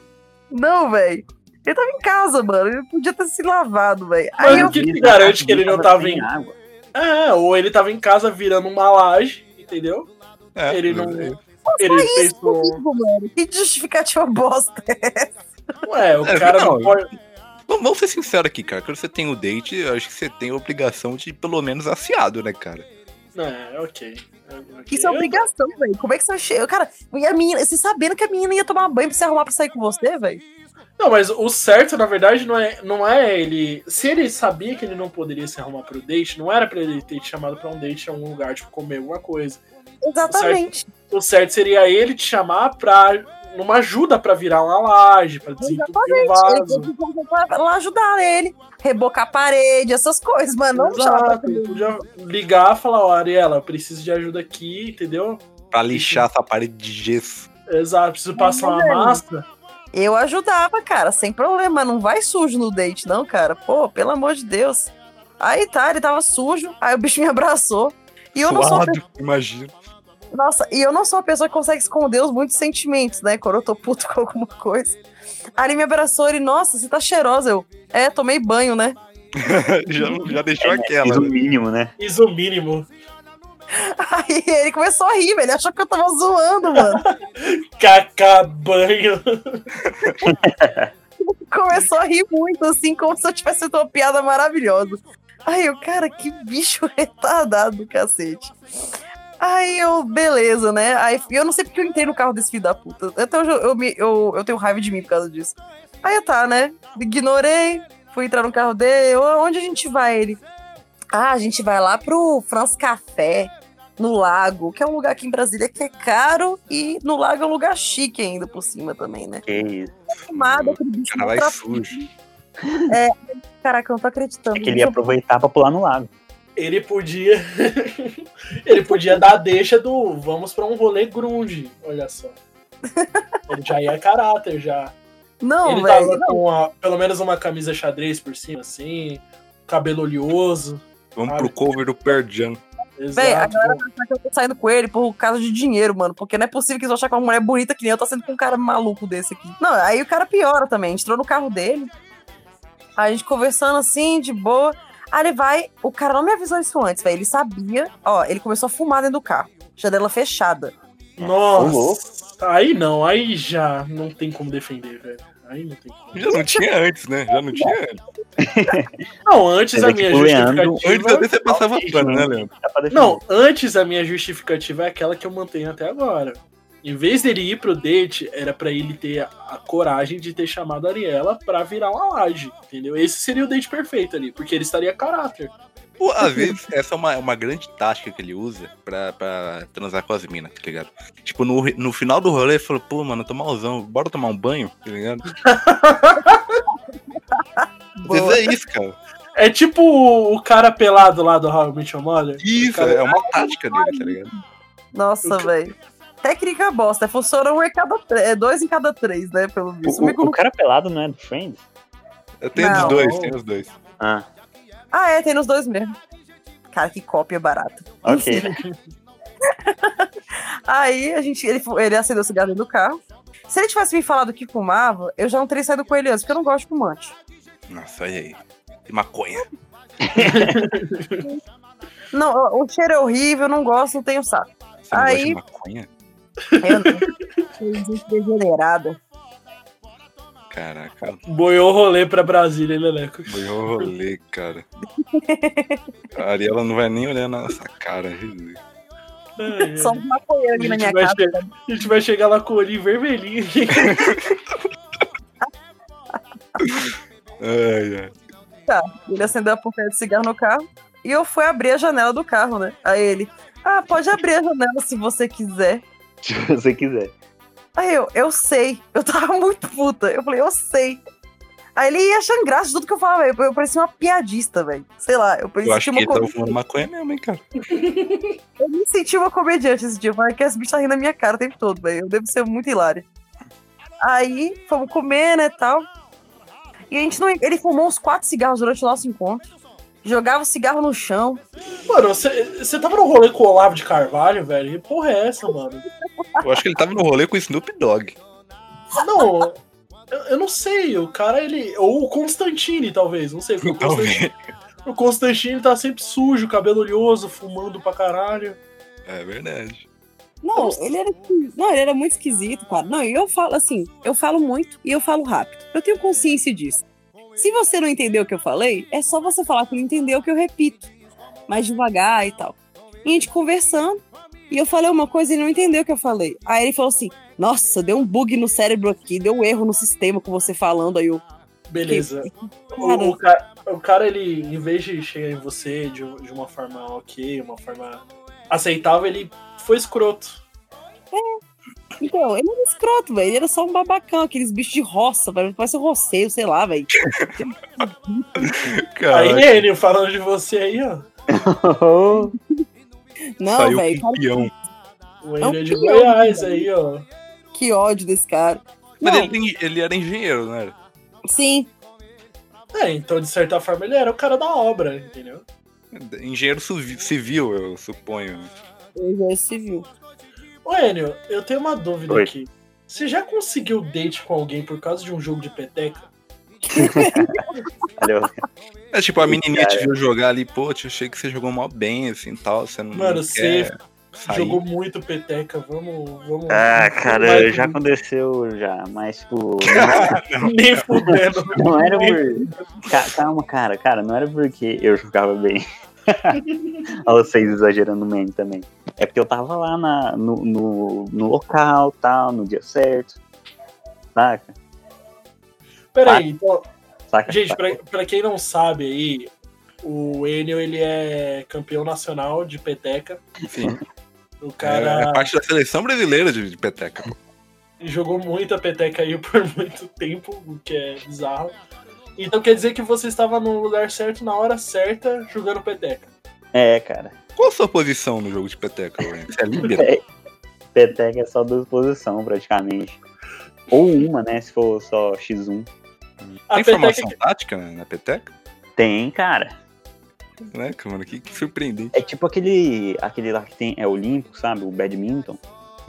Speaker 6: Não, velho. Ele tava em casa, mano. Ele podia ter se lavado, velho.
Speaker 4: Mas
Speaker 6: Aí eu
Speaker 4: o que, que garante que ele não tava em.
Speaker 5: água.
Speaker 4: É, ou ele tava em casa virando uma laje, entendeu?
Speaker 3: É,
Speaker 4: Ele não.
Speaker 3: é.
Speaker 4: Ele fez
Speaker 6: isso comigo, mano. Que justificativa bosta é essa?
Speaker 4: Ué, o
Speaker 3: É,
Speaker 4: cara não
Speaker 3: não,
Speaker 4: pode.
Speaker 3: Vamos, vamos ser sinceros aqui, cara. Quando você tem o date, eu acho que você tem a obrigação de ir pelo menos assiado, né, cara?
Speaker 4: É, ok. É, ok.
Speaker 6: Isso é obrigação, velho. Como é que você chega? Cara, e a menina, você sabendo que a menina ia tomar banho pra se arrumar pra sair com você, velho?
Speaker 4: Não, mas o certo, na verdade, não é, não é ele. Se ele sabia que ele não poderia se arrumar pro date, não era pra ele ter te chamado pra um date em algum lugar, tipo, comer alguma coisa.
Speaker 6: Exatamente.
Speaker 4: O certo seria ele te chamar pra. numa ajuda pra virar uma laje, pra desentupir o
Speaker 6: Ele
Speaker 4: vaso.
Speaker 6: podia lá ajudar ele, rebocar a parede, essas coisas, mano. Não
Speaker 4: Exato, ele podia ligar e falar, ó, Ariela, eu preciso de ajuda aqui, entendeu?
Speaker 3: Pra lixar essa parede de gesso.
Speaker 4: Exato, preciso passar uma massa.
Speaker 6: Eu ajudava, cara, sem problema. Não vai sujo no date, não, cara. Pô, pelo amor de Deus. Aí tá, ele tava sujo, aí o bicho me abraçou. E eu não sou
Speaker 3: Suado, imagina.
Speaker 6: Nossa, e eu não sou uma pessoa que consegue esconder os muitos sentimentos, né? Quando eu tô puto com alguma coisa. Aí ele me abraçou, ele, nossa, você tá cheirosa. Eu, é, tomei banho, né?
Speaker 3: já, já deixou aquela.
Speaker 5: Fiz o
Speaker 3: né?
Speaker 5: mínimo, né?
Speaker 4: Fiz o mínimo.
Speaker 6: Aí ele começou a rir, velho. Ele achou que eu tava zoando, mano.
Speaker 4: Cacá banho.
Speaker 6: Começou a rir muito, assim, como se eu tivesse feito uma piada maravilhosa. Aí eu, cara, que bicho retardado do cacete. Aí eu, beleza, né? Aí eu não sei porque eu entrei no carro desse filho da puta. Até hoje eu, eu, me- eu, eu tenho raiva de mim por causa disso. Aí tá, né? Ignorei, fui entrar no carro dele. "Ô, Onde a gente vai? Ele. Ah, a gente vai lá pro France Café, no lago, que é um lugar aqui em Brasília que é caro e no lago é um lugar chique ainda por cima também, né?
Speaker 5: Que isso.
Speaker 3: O cara vai sujo.
Speaker 6: É, caraca, eu não tô acreditando.
Speaker 5: É que ele ia aproveitar pra pular no lago.
Speaker 4: Ele podia. ele podia dar a deixa do vamos pra um rolê grunge. Olha só. Ele já ia caráter já.
Speaker 6: Não,
Speaker 4: ele
Speaker 6: velho.
Speaker 4: tava
Speaker 6: não.
Speaker 4: com uma- pelo menos uma camisa xadrez por cima, assim, cabelo oleoso.
Speaker 3: Vamos
Speaker 4: sabe?
Speaker 3: pro cover do Pearl Jam.
Speaker 6: Véi, a galera achar que eu tô saindo com ele por causa de dinheiro, mano. Porque não é possível que eles vão achar que uma mulher bonita que nem eu tô saindo com um cara maluco desse aqui. Não, aí o cara piora também. A gente entrou no carro dele. A gente conversando assim, de boa. Aí ele vai. O cara não me avisou isso antes, velho. Ele sabia. Ó, ele começou a fumar dentro do carro. Janela fechada.
Speaker 4: Nossa. Aí não, aí já não tem como defender, velho. Aí não tem como.
Speaker 3: Já não tinha antes, né? Já não tinha antes.
Speaker 4: Não, antes a
Speaker 5: é
Speaker 4: minha
Speaker 5: o Leandro-
Speaker 4: justificativa.
Speaker 3: Antes até você passava pano, né? Leandro?
Speaker 5: Defender.
Speaker 4: Não, antes a minha justificativa é aquela que eu mantenho até agora. Em vez dele ir pro date, era pra ele ter a, a coragem de ter chamado a Ariela pra virar uma laje, entendeu? Esse seria o date perfeito ali, porque ele estaria a caráter.
Speaker 3: Pô, às vezes, essa é uma, uma grande tática que ele usa pra, pra transar com as minas, tá ligado? Tipo, no, no final do rolê, ele falou, pô, mano, eu tô malzão, bora tomar um banho, tá ligado? Às vezes
Speaker 6: Boa.
Speaker 3: é isso, cara.
Speaker 4: É tipo o cara pelado lá do How I Met Your Mother.
Speaker 3: Isso,
Speaker 4: O cara-
Speaker 3: é uma tática dele, tá ligado?
Speaker 6: Nossa, velho. Técnica bosta. Funciona um em cada três. É dois em cada três, né? Pelo visto.
Speaker 5: O, o
Speaker 6: não-
Speaker 5: cara pelado não é do Friends?
Speaker 3: Eu tenho os dois, tenho os dois.
Speaker 5: Ah,
Speaker 6: Ah, é, tem nos dois mesmo. Cara, que cópia barata.
Speaker 5: ok.
Speaker 6: Aí a gente, ele, ele acendeu o cigarro dentro do carro. Se ele tivesse me falado que fumava, eu já não teria saído com ele antes, porque eu não gosto de fumante.
Speaker 3: Nossa, olha aí. Que maconha.
Speaker 6: Não, o, o cheiro é horrível, eu não gosto, não tenho saco.
Speaker 3: Você não gosta
Speaker 6: Aí-
Speaker 3: de maconha?
Speaker 6: Eu não. Degenerada.
Speaker 3: Caraca,
Speaker 4: Boiou o rolê pra Brasília, hein, Leleco?
Speaker 3: foi o rolê, cara. A Ariela não vai nem olhar na nossa cara.
Speaker 4: É, é.
Speaker 6: Só um maconheiro aqui na minha casa.
Speaker 4: che- a gente vai chegar lá com o olhinho vermelhinho.
Speaker 3: Ai, ai.
Speaker 6: Tá. Ele acendeu a porcaria de cigarro no carro. E eu fui abrir a janela do carro, né? Aí ele, ah, pode abrir a janela se você quiser.
Speaker 5: Se você quiser.
Speaker 6: Aí eu, eu sei. Eu tava muito puta. Eu falei, eu sei. Aí ele ia achando graça de tudo que eu falava. Eu, eu parecia uma piadista, velho. Sei lá, eu
Speaker 3: Eu
Speaker 6: parecia
Speaker 3: acho que
Speaker 6: uma
Speaker 3: ele tava
Speaker 6: com-
Speaker 3: fumando maconha mesmo, hein, cara.
Speaker 6: Eu me senti uma comediante esse dia. Eu falei que esse bicho tá rindo na minha cara o tempo todo, velho. Eu devo ser muito hilário. Aí, fomos comer, né, tal. E a gente não. Ele fumou uns quatro cigarros durante o nosso encontro. Jogava o cigarro no chão.
Speaker 4: Mano, você você tava no rolê com o Olavo de Carvalho, velho? Que porra é essa, mano?
Speaker 3: Eu acho que ele tava no rolê com o Snoop Dogg.
Speaker 4: Não, eu, eu não sei. O cara, ele. Ou o Constantine, talvez. Não sei. O Constantine, o Constantine tá sempre sujo, cabelo oleoso, fumando pra caralho.
Speaker 3: É verdade.
Speaker 11: Não, ele era, não, ele era muito esquisito, cara. Não, e eu falo assim, eu falo muito e eu falo rápido. Eu tenho consciência disso. Se você não entendeu o que eu falei, é só você falar que não entendeu que eu repito. Mais devagar e tal. E a gente conversando, e eu falei uma coisa e ele não entendeu o que eu falei. Aí ele falou assim: Nossa, deu um bug no cérebro aqui, deu um erro no sistema com você falando. Aí eu.
Speaker 4: Beleza. O,
Speaker 11: Cara.
Speaker 4: o ca- o cara, ele, em vez de chegar em você de, de uma forma ok, uma forma aceitável, ele foi escroto.
Speaker 11: Então, ele era escroto, velho. Ele era só um babacão, aqueles bichos de roça, velho. Parece um roceiro, sei lá, velho.
Speaker 4: Aí, Enio, falando de você aí, ó.
Speaker 11: Não, velho.
Speaker 4: O
Speaker 11: É um
Speaker 4: é de
Speaker 11: peão,
Speaker 4: Goiás
Speaker 11: velho.
Speaker 4: aí, ó.
Speaker 11: Que ódio desse cara.
Speaker 3: Mas
Speaker 11: Não,
Speaker 3: ele, ele era engenheiro, não era?
Speaker 11: sim,
Speaker 4: É, então, de certa forma, ele era o cara da obra, entendeu?
Speaker 3: Engenheiro civi- civil, eu suponho.
Speaker 11: ele é civil.
Speaker 4: Ô, Enio, eu tenho uma dúvida
Speaker 3: Oi.
Speaker 4: aqui. Você já conseguiu date com alguém por causa de um jogo de peteca?
Speaker 3: É tipo, a menininha te viu jogar ali, pô, eu achei que você jogou mal bem, assim, tal, você não
Speaker 4: Mano, você
Speaker 3: sair.
Speaker 4: jogou muito peteca, vamos... vamos
Speaker 5: Ah,
Speaker 4: vamos
Speaker 5: cara, já aconteceu já, mas tipo.
Speaker 4: Nem fudendo.
Speaker 5: Não era por. Ca- Calma, cara, cara, não era porque eu jogava bem. Olha vocês exagerando no meme também. É porque eu tava lá na, no, no, no local, tal, no dia certo. Saca?
Speaker 4: Peraí, então...
Speaker 5: Saca?
Speaker 4: Gente,
Speaker 5: saca?
Speaker 4: pra, pra quem não sabe aí, o Enio, ele é campeão nacional de peteca.
Speaker 3: Sim.
Speaker 4: O
Speaker 3: É,
Speaker 4: cara
Speaker 3: é parte da seleção brasileira de, de peteca. pô.
Speaker 4: jogou muita peteca aí por muito tempo, o que é bizarro. Então quer dizer que você estava no lugar certo, na hora certa, jogando peteca.
Speaker 5: É, cara.
Speaker 3: Qual a sua posição no jogo de peteca, Lorenzo? Você é líbero?
Speaker 5: É, Peteca é só duas posições, praticamente. Ou uma, né? Se for só X1.
Speaker 4: A
Speaker 3: Tem formação tática na, na peteca?
Speaker 5: Tem, cara.
Speaker 3: Né, mano? Que, que surpreendente.
Speaker 5: É tipo aquele, aquele lá que tem. É olímpico, sabe? O badminton.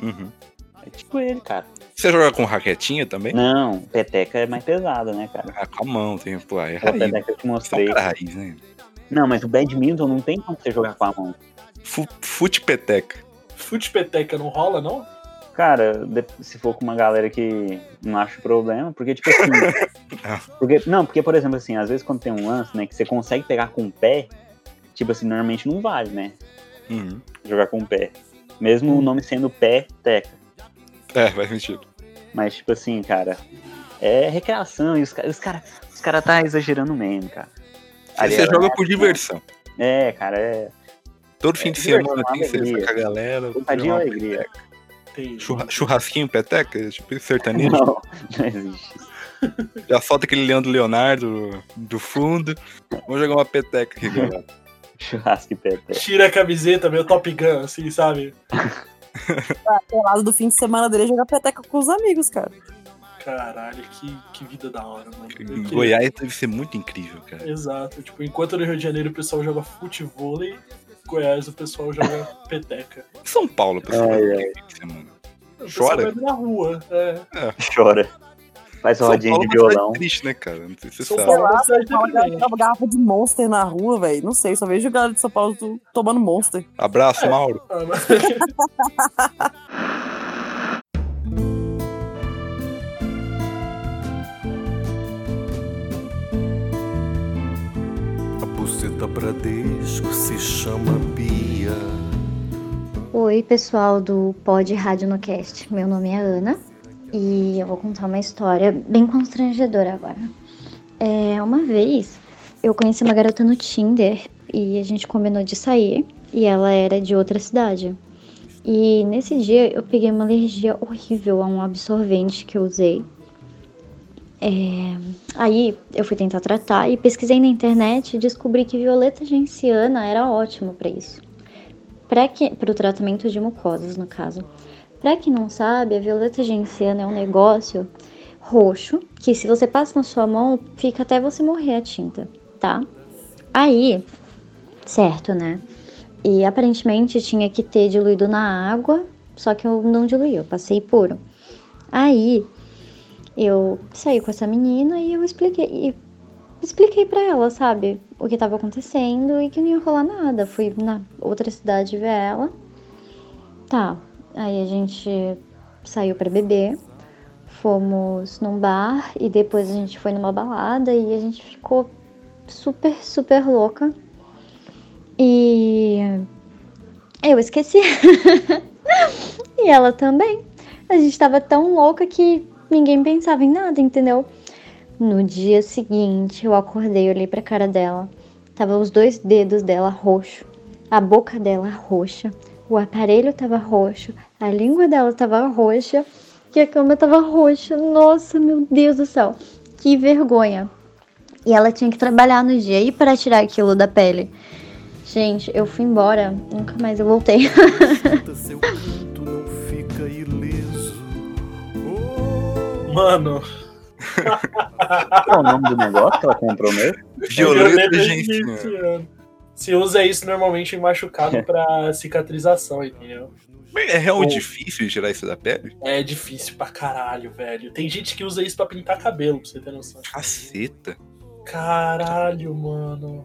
Speaker 3: Uhum.
Speaker 5: É tipo ele, cara.
Speaker 3: Você joga com raquetinha também?
Speaker 5: Não, peteca é mais pesada, né, cara?
Speaker 3: Ah, com a mão, tem, pô, é raiz.
Speaker 5: peteca eu te
Speaker 3: é
Speaker 5: mostrei.
Speaker 3: cara raiz, né?
Speaker 5: Não, mas o badminton não tem como você jogar com a mão.
Speaker 3: Fu- Fute peteca.
Speaker 4: Fute peteca não rola, não?
Speaker 5: Cara, se for com uma galera que não acha problema, porque, tipo assim. porque, não, porque, por exemplo, assim, às vezes quando tem um lance, né, que você consegue pegar com o pé, tipo assim, normalmente não vale, né?
Speaker 3: Uhum.
Speaker 5: Jogar com o pé. Mesmo o nome sendo pé, teca.
Speaker 3: É, faz sentido.
Speaker 5: Mas, tipo assim, cara, é recreação e os caras os cara, os cara tá exagerando mesmo, cara. Ali
Speaker 3: Você joga por diversão.
Speaker 5: É, cara, é.
Speaker 3: Todo fim
Speaker 5: É
Speaker 3: de semana tem
Speaker 5: alegria.
Speaker 3: com a galera.
Speaker 5: E
Speaker 3: uma
Speaker 5: alegria.
Speaker 3: peteca. Churra- churrasquinho peteca? Tipo sertanejo?
Speaker 5: Não, não existe.
Speaker 3: Já solta aquele Leandro Leonardo do fundo. Vamos jogar uma peteca aqui, galera.
Speaker 5: Churrasco e peteca.
Speaker 4: Tira a camiseta, meu Top Gun, assim, sabe?
Speaker 11: O lado do fim de semana dele é jogar peteca com os amigos, cara.
Speaker 4: Caralho, que, que vida da hora, mano.
Speaker 3: Em
Speaker 4: queria-
Speaker 3: Goiás deve ser muito incrível, cara.
Speaker 4: Exato. Tipo, enquanto no Rio de Janeiro o pessoal joga futevôlei, em Goiás o pessoal joga peteca.
Speaker 3: São Paulo, pessoal. Semana.
Speaker 4: O pessoal
Speaker 3: Chora?
Speaker 4: na rua. É.
Speaker 5: Chora. Faz
Speaker 3: São
Speaker 5: rodinha
Speaker 3: Paulo
Speaker 5: de
Speaker 3: é
Speaker 5: violão.
Speaker 3: triste, né, cara? Não sei se você
Speaker 4: São
Speaker 3: sabe.
Speaker 4: Paulo é uma
Speaker 11: Lá,
Speaker 4: deprimente.
Speaker 11: tava garrafa de Monster na rua, velho. Não sei, só vejo galera de São Paulo tomando Monster.
Speaker 3: Abraço, Mauro.
Speaker 4: Ah,
Speaker 2: A buceta Bradesco se chama Bia.
Speaker 12: Oi, pessoal do Pod Rádio no Cast. Meu nome é Ana e eu vou contar uma história bem constrangedora agora. É, uma vez eu conheci uma garota no Tinder e a gente combinou de sair e ela era de outra cidade. E nesse dia eu peguei uma alergia horrível a um absorvente que eu usei. É, Aí eu fui tentar tratar e pesquisei na internet e descobri que violeta genciana era ótimo para isso. Para o tratamento de mucosas, no caso. Para quem não sabe, a violeta genciana é um negócio roxo que se você passa na sua mão, fica até você morrer a tinta, tá? Aí, certo, né? E aparentemente tinha que ter diluído na água, só que eu não diluí, eu passei puro. Aí eu saí com essa menina e eu expliquei, expliquei para ela, sabe, o que tava acontecendo e que não ia rolar nada. Fui na outra cidade ver ela. Tá, aí a gente saiu para beber, fomos num bar e depois a gente foi numa balada e a gente ficou super, super louca. E eu esqueci. e ela também. A gente tava tão louca que ninguém pensava em nada, entendeu? No dia seguinte, eu acordei, olhei pra cara dela. Tava os dois dedos dela roxo, a boca dela roxa, o aparelho tava roxo, a língua dela tava roxa e a cama tava roxa. Nossa, meu Deus do céu, que vergonha. E ela tinha que trabalhar no dia e para tirar aquilo da pele. Gente, eu fui embora, nunca mais eu voltei.
Speaker 4: Mano.
Speaker 5: Qual é o nome do negócio que ela comprou mesmo?
Speaker 4: Violeta genciana. Se usa isso normalmente em machucado pra cicatrização, entendeu?
Speaker 3: Mas é realmente difícil tirar isso da pele?
Speaker 4: É difícil pra caralho, velho. Tem gente que usa isso pra pintar cabelo, pra você ter noção.
Speaker 3: Caceta.
Speaker 4: Caralho, mano.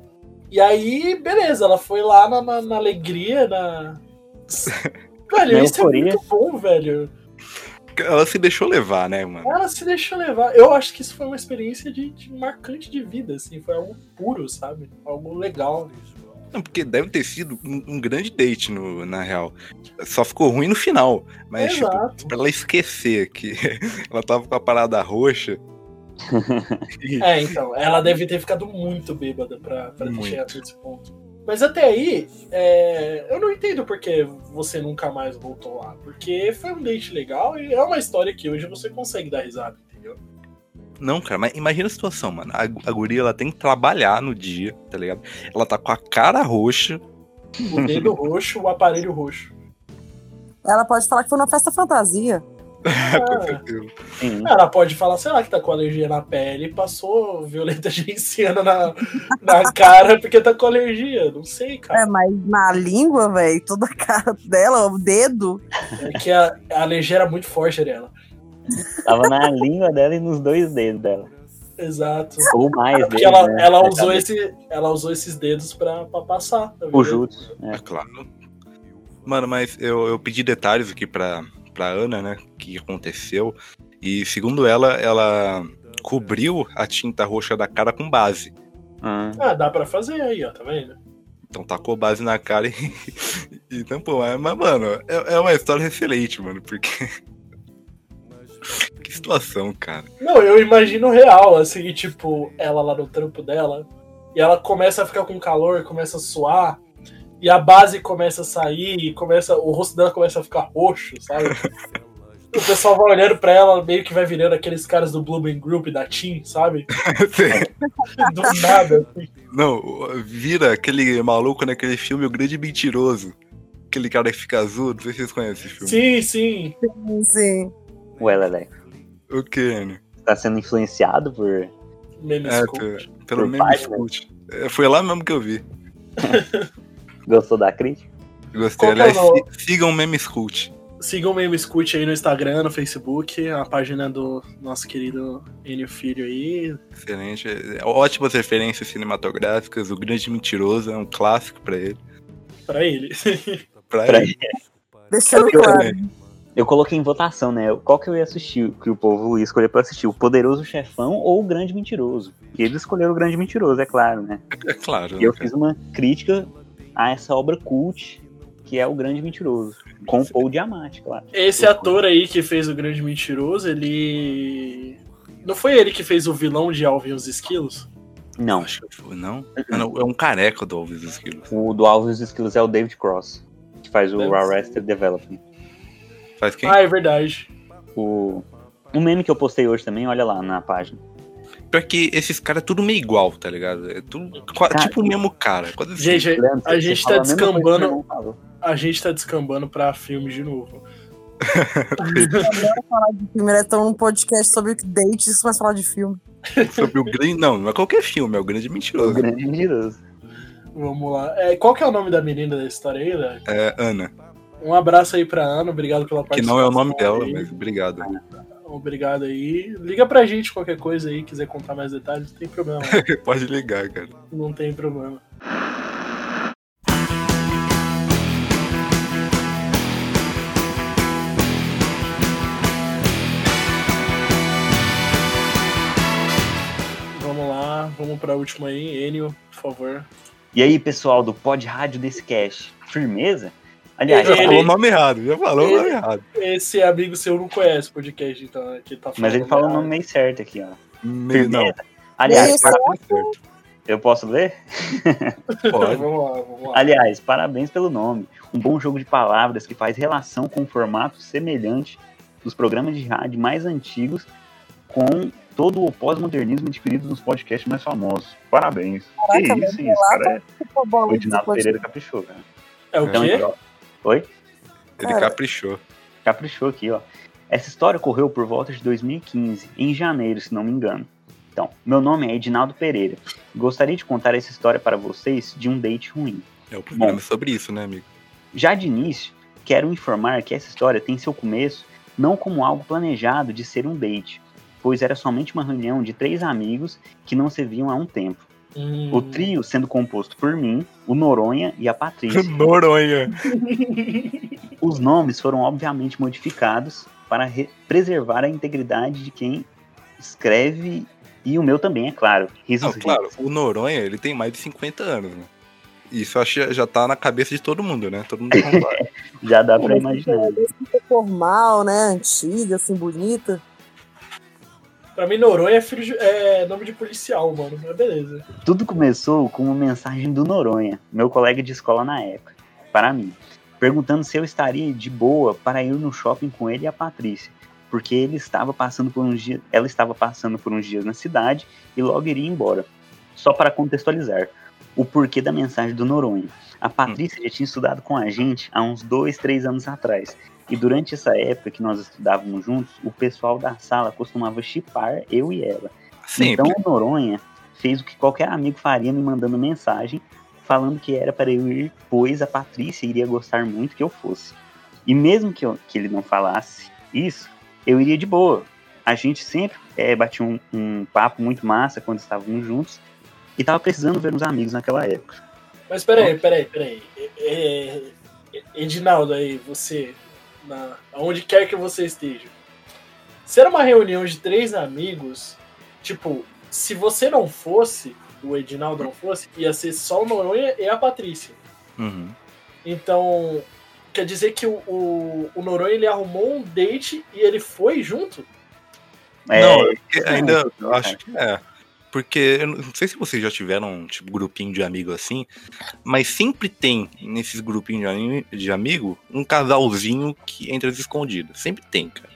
Speaker 4: E aí, beleza, ela foi lá na, na- na alegria, na. Velho,
Speaker 3: Na
Speaker 4: isso é
Speaker 3: euforia.
Speaker 4: muito bom, velho.
Speaker 3: Ela se deixou levar, né, mano?
Speaker 4: Ela se deixou levar. Eu acho que isso foi uma experiência de, de marcante de vida, assim. Foi algo puro, sabe? Algo legal.
Speaker 3: Não, porque deve ter sido um, um grande date, no, na real. Só ficou ruim no final. Mas,
Speaker 4: Exato.
Speaker 3: tipo, pra ela esquecer que ela tava com a parada roxa.
Speaker 4: É, então, ela deve ter ficado muito bêbada pra, pra ter
Speaker 3: Muito.
Speaker 4: chegado nesse ponto. Mas até aí, é, eu não entendo por que você nunca mais voltou lá. Porque foi um date legal e é uma história que hoje você consegue dar risada, entendeu?
Speaker 3: Não, cara, mas imagina a situação, mano. A, a guria, ela tem que trabalhar no dia, tá ligado? Ela tá com a cara roxa.
Speaker 4: O dedo roxo, o aparelho roxo.
Speaker 6: Ela pode falar que foi uma festa fantasia.
Speaker 4: Ela pode falar, sei lá, que tá com alergia na pele e passou violeta genciana na, na cara porque tá com alergia. Não sei, cara.
Speaker 6: É, mas na língua, velho, toda a cara dela, o dedo.
Speaker 4: É que a, a alergia era muito forte dela.
Speaker 5: Tava na língua dela e nos dois dedos dela.
Speaker 4: Exato.
Speaker 5: Ou mais
Speaker 4: É porque
Speaker 5: dedos,
Speaker 4: ela,
Speaker 5: né?
Speaker 4: ela,
Speaker 5: Na
Speaker 4: usou esse, ela usou esses dedos pra, pra passar. tá
Speaker 5: O jutsu. É.
Speaker 3: claro. Mano, mas eu, eu pedi detalhes aqui pra, pra Ana, né? O que aconteceu. E segundo ela, ela cobriu a tinta roxa da cara com base.
Speaker 4: Ah, dá pra fazer aí, ó, tá vendo?
Speaker 3: Então tacou base na cara e, e tampou. Mas, mas, mano, é, é uma história excelente, mano, porque. que situação, cara.
Speaker 4: Não, eu imagino real, assim, tipo, ela lá no trampo dela, e ela começa a ficar com calor, começa a suar, e a base começa a sair, e começa, o rosto dela começa a ficar roxo, sabe? o pessoal vai olhando pra ela, meio que vai virando aqueles caras do Blooming Group da Team, sabe? do nada, assim.
Speaker 3: Não, vira aquele maluco naquele filme O Grande Mentiroso. Aquele cara que fica azul, não sei se vocês conhecem esse filme.
Speaker 4: Sim, sim.
Speaker 6: Sim, sim.
Speaker 5: Ué, Leleco.
Speaker 3: O que, né?
Speaker 5: Tá sendo influenciado por.
Speaker 4: Memes
Speaker 3: É, pelo meme
Speaker 5: página.
Speaker 3: Scoot. É, Foi lá mesmo que eu vi.
Speaker 5: Gostou da crítica?
Speaker 3: Gostei.
Speaker 4: É o
Speaker 3: Aliás, si- sigam o meme Scoot.
Speaker 4: Sigam o Meme Scoot aí no Instagram, no Facebook, a página do nosso querido Enio Filho aí.
Speaker 3: Excelente. É, Ótimas referências cinematográficas. O Grande Mentiroso é um clássico pra ele.
Speaker 4: Pra ele.
Speaker 3: Pra,
Speaker 5: Pra
Speaker 3: ele.
Speaker 6: Deixando
Speaker 5: Eu,
Speaker 6: claro.
Speaker 5: Eu coloquei em votação, né? Qual que eu ia assistir, que o povo ia escolher pra assistir? O Poderoso Chefão ou o Grande Mentiroso? E eles escolheram o Grande Mentiroso, é claro, né?
Speaker 3: É claro.
Speaker 5: E eu
Speaker 3: né,
Speaker 5: fiz uma crítica a essa obra cult, que é o Grande Mentiroso. Com o Paul Diamante, claro.
Speaker 4: Esse ator aí que fez o Grande Mentiroso, ele. Não foi ele que fez o vilão de Alvin e os Esquilos?
Speaker 5: Não.
Speaker 3: Acho que foi, não? Ah, não, É um careca do Alves Esquilos.
Speaker 5: O do Alves Skills é o David Cross, que faz o. Arrested Development.
Speaker 3: Faz quem?
Speaker 4: Ah, é verdade.
Speaker 5: O... Um meme que eu postei hoje também, olha lá na página.
Speaker 3: Pior que esses caras é tudo meio igual, tá ligado? É tudo
Speaker 5: Cara,
Speaker 3: tipo o mesmo cara. Quase assim.
Speaker 4: Gente,
Speaker 5: Leandro,
Speaker 4: a
Speaker 5: você
Speaker 4: gente tá
Speaker 5: a
Speaker 4: descambando. A gente tá descambando pra filme de novo.
Speaker 6: falar de filme, eles estão num podcast sobre dates, isso vai falar de filme.
Speaker 3: Sobre o grande. Não, não é qualquer filme, é o grande mentiroso.
Speaker 5: O grande mentiroso.
Speaker 4: Vamos lá. É, qual que é o nome da menina da história aí, Léo?
Speaker 3: É Ana.
Speaker 4: Um abraço aí pra Ana, obrigado pela
Speaker 3: Que
Speaker 4: participação.
Speaker 3: não é o nome dela,
Speaker 4: aí.
Speaker 3: mas obrigado.
Speaker 4: Obrigado aí. Liga pra gente qualquer coisa aí, quiser contar mais detalhes, não tem problema.
Speaker 3: Pode ligar, cara.
Speaker 4: não tem problema. Vamos lá, vamos pra última aí. Enio, por favor.
Speaker 5: E aí, pessoal do Pod Rádio desse cast, firmeza? Aliás,
Speaker 3: Já
Speaker 4: Ele-
Speaker 3: falou o nome errado, já falou o
Speaker 4: Ele-
Speaker 3: nome errado.
Speaker 4: Esse amigo seu não conhece o podcast, então, né, que tá
Speaker 5: mas ele
Speaker 4: falando
Speaker 5: falou o nome meio certo aqui, ó.
Speaker 3: Me- Não,
Speaker 5: Aliás, para-
Speaker 3: certo.
Speaker 5: eu posso ler?
Speaker 4: Vamos
Speaker 3: Pode.
Speaker 4: lá, vamos lá.
Speaker 5: Aliás, parabéns pelo nome. Um bom jogo de palavras que faz relação com o formato semelhante dos programas de rádio mais antigos com todo o pós-modernismo adquirido nos podcasts mais famosos. Parabéns.
Speaker 6: Caraca,
Speaker 5: que isso, isso, cara. É... O Edinaldo. Pereira caprichou, cara.
Speaker 4: É o
Speaker 5: Então,
Speaker 4: quê?
Speaker 5: ó, Oi?
Speaker 3: Ele
Speaker 6: Cara.
Speaker 3: caprichou.
Speaker 5: Caprichou aqui, ó. Essa história ocorreu por volta de 2015, em janeiro, se não me engano. Então, meu nome é Edinaldo Pereira. Gostaria de contar essa história para vocês de um date ruim.
Speaker 3: É o programa
Speaker 5: Bom.
Speaker 3: sobre isso, né, amigo?
Speaker 5: Já de início, quero informar que essa história tem seu começo não como algo planejado de ser um date, pois era somente uma reunião de três amigos que não se viam há um tempo.
Speaker 4: Hum.
Speaker 5: O trio sendo composto por mim, o Noronha e a Patrícia.
Speaker 3: Noronha.
Speaker 5: Os nomes foram obviamente modificados para re- preservar a integridade de quem escreve e o meu também, é claro. Risos,
Speaker 3: Não, claro, o Noronha, ele tem mais de 50 anos, né? Isso acho que já tá na cabeça de todo mundo, né? Todo mundo.
Speaker 5: Já dá pra imaginar.
Speaker 6: Escrita formal, né? Antiga, assim, bonita.
Speaker 4: Pra mim, Noronha é, filho é nome de policial, mano. Mas beleza.
Speaker 5: Tudo começou com uma mensagem do Noronha, meu colega de escola na época, para mim, perguntando se eu estaria de boa para ir no shopping com ele e a Patrícia, porque ele estava passando por uns dias, ela estava passando por uns dias na cidade e logo iria embora. Só para contextualizar, o porquê da mensagem do Noronha. A Patrícia já tinha estudado com a gente há uns dois, três anos atrás. E durante essa época que nós estudávamos juntos, o pessoal da sala costumava chipar eu e ela.
Speaker 3: Sempre.
Speaker 5: Então o Noronha fez o que qualquer amigo faria me mandando mensagem falando que era para eu ir, pois a Patrícia iria gostar muito que eu fosse. E mesmo que, eu- que ele não falasse isso, eu iria de boa. A gente sempre eh, batia um, um papo muito massa quando estávamos juntos e tava precisando ver uns amigos naquela época.
Speaker 4: Mas peraí, peraí, peraí. É, é, Edinaldo aí, você, na, aonde quer que você esteja. Se era uma reunião de três amigos, tipo, se você não fosse, o Edinaldo não fosse, ia ser só o Noronha e a Patrícia.
Speaker 3: Uhum.
Speaker 4: Então, quer dizer que o, o, o Noronha ele arrumou um date e ele foi junto?
Speaker 5: É,
Speaker 3: não, é que ainda
Speaker 5: não,
Speaker 3: eu acho que é. Porque eu não sei se vocês já tiveram um tipo grupinho de amigo assim, mas sempre tem nesses grupinhos de, ami- de amigo um casalzinho que entra escondido. Sempre tem, cara.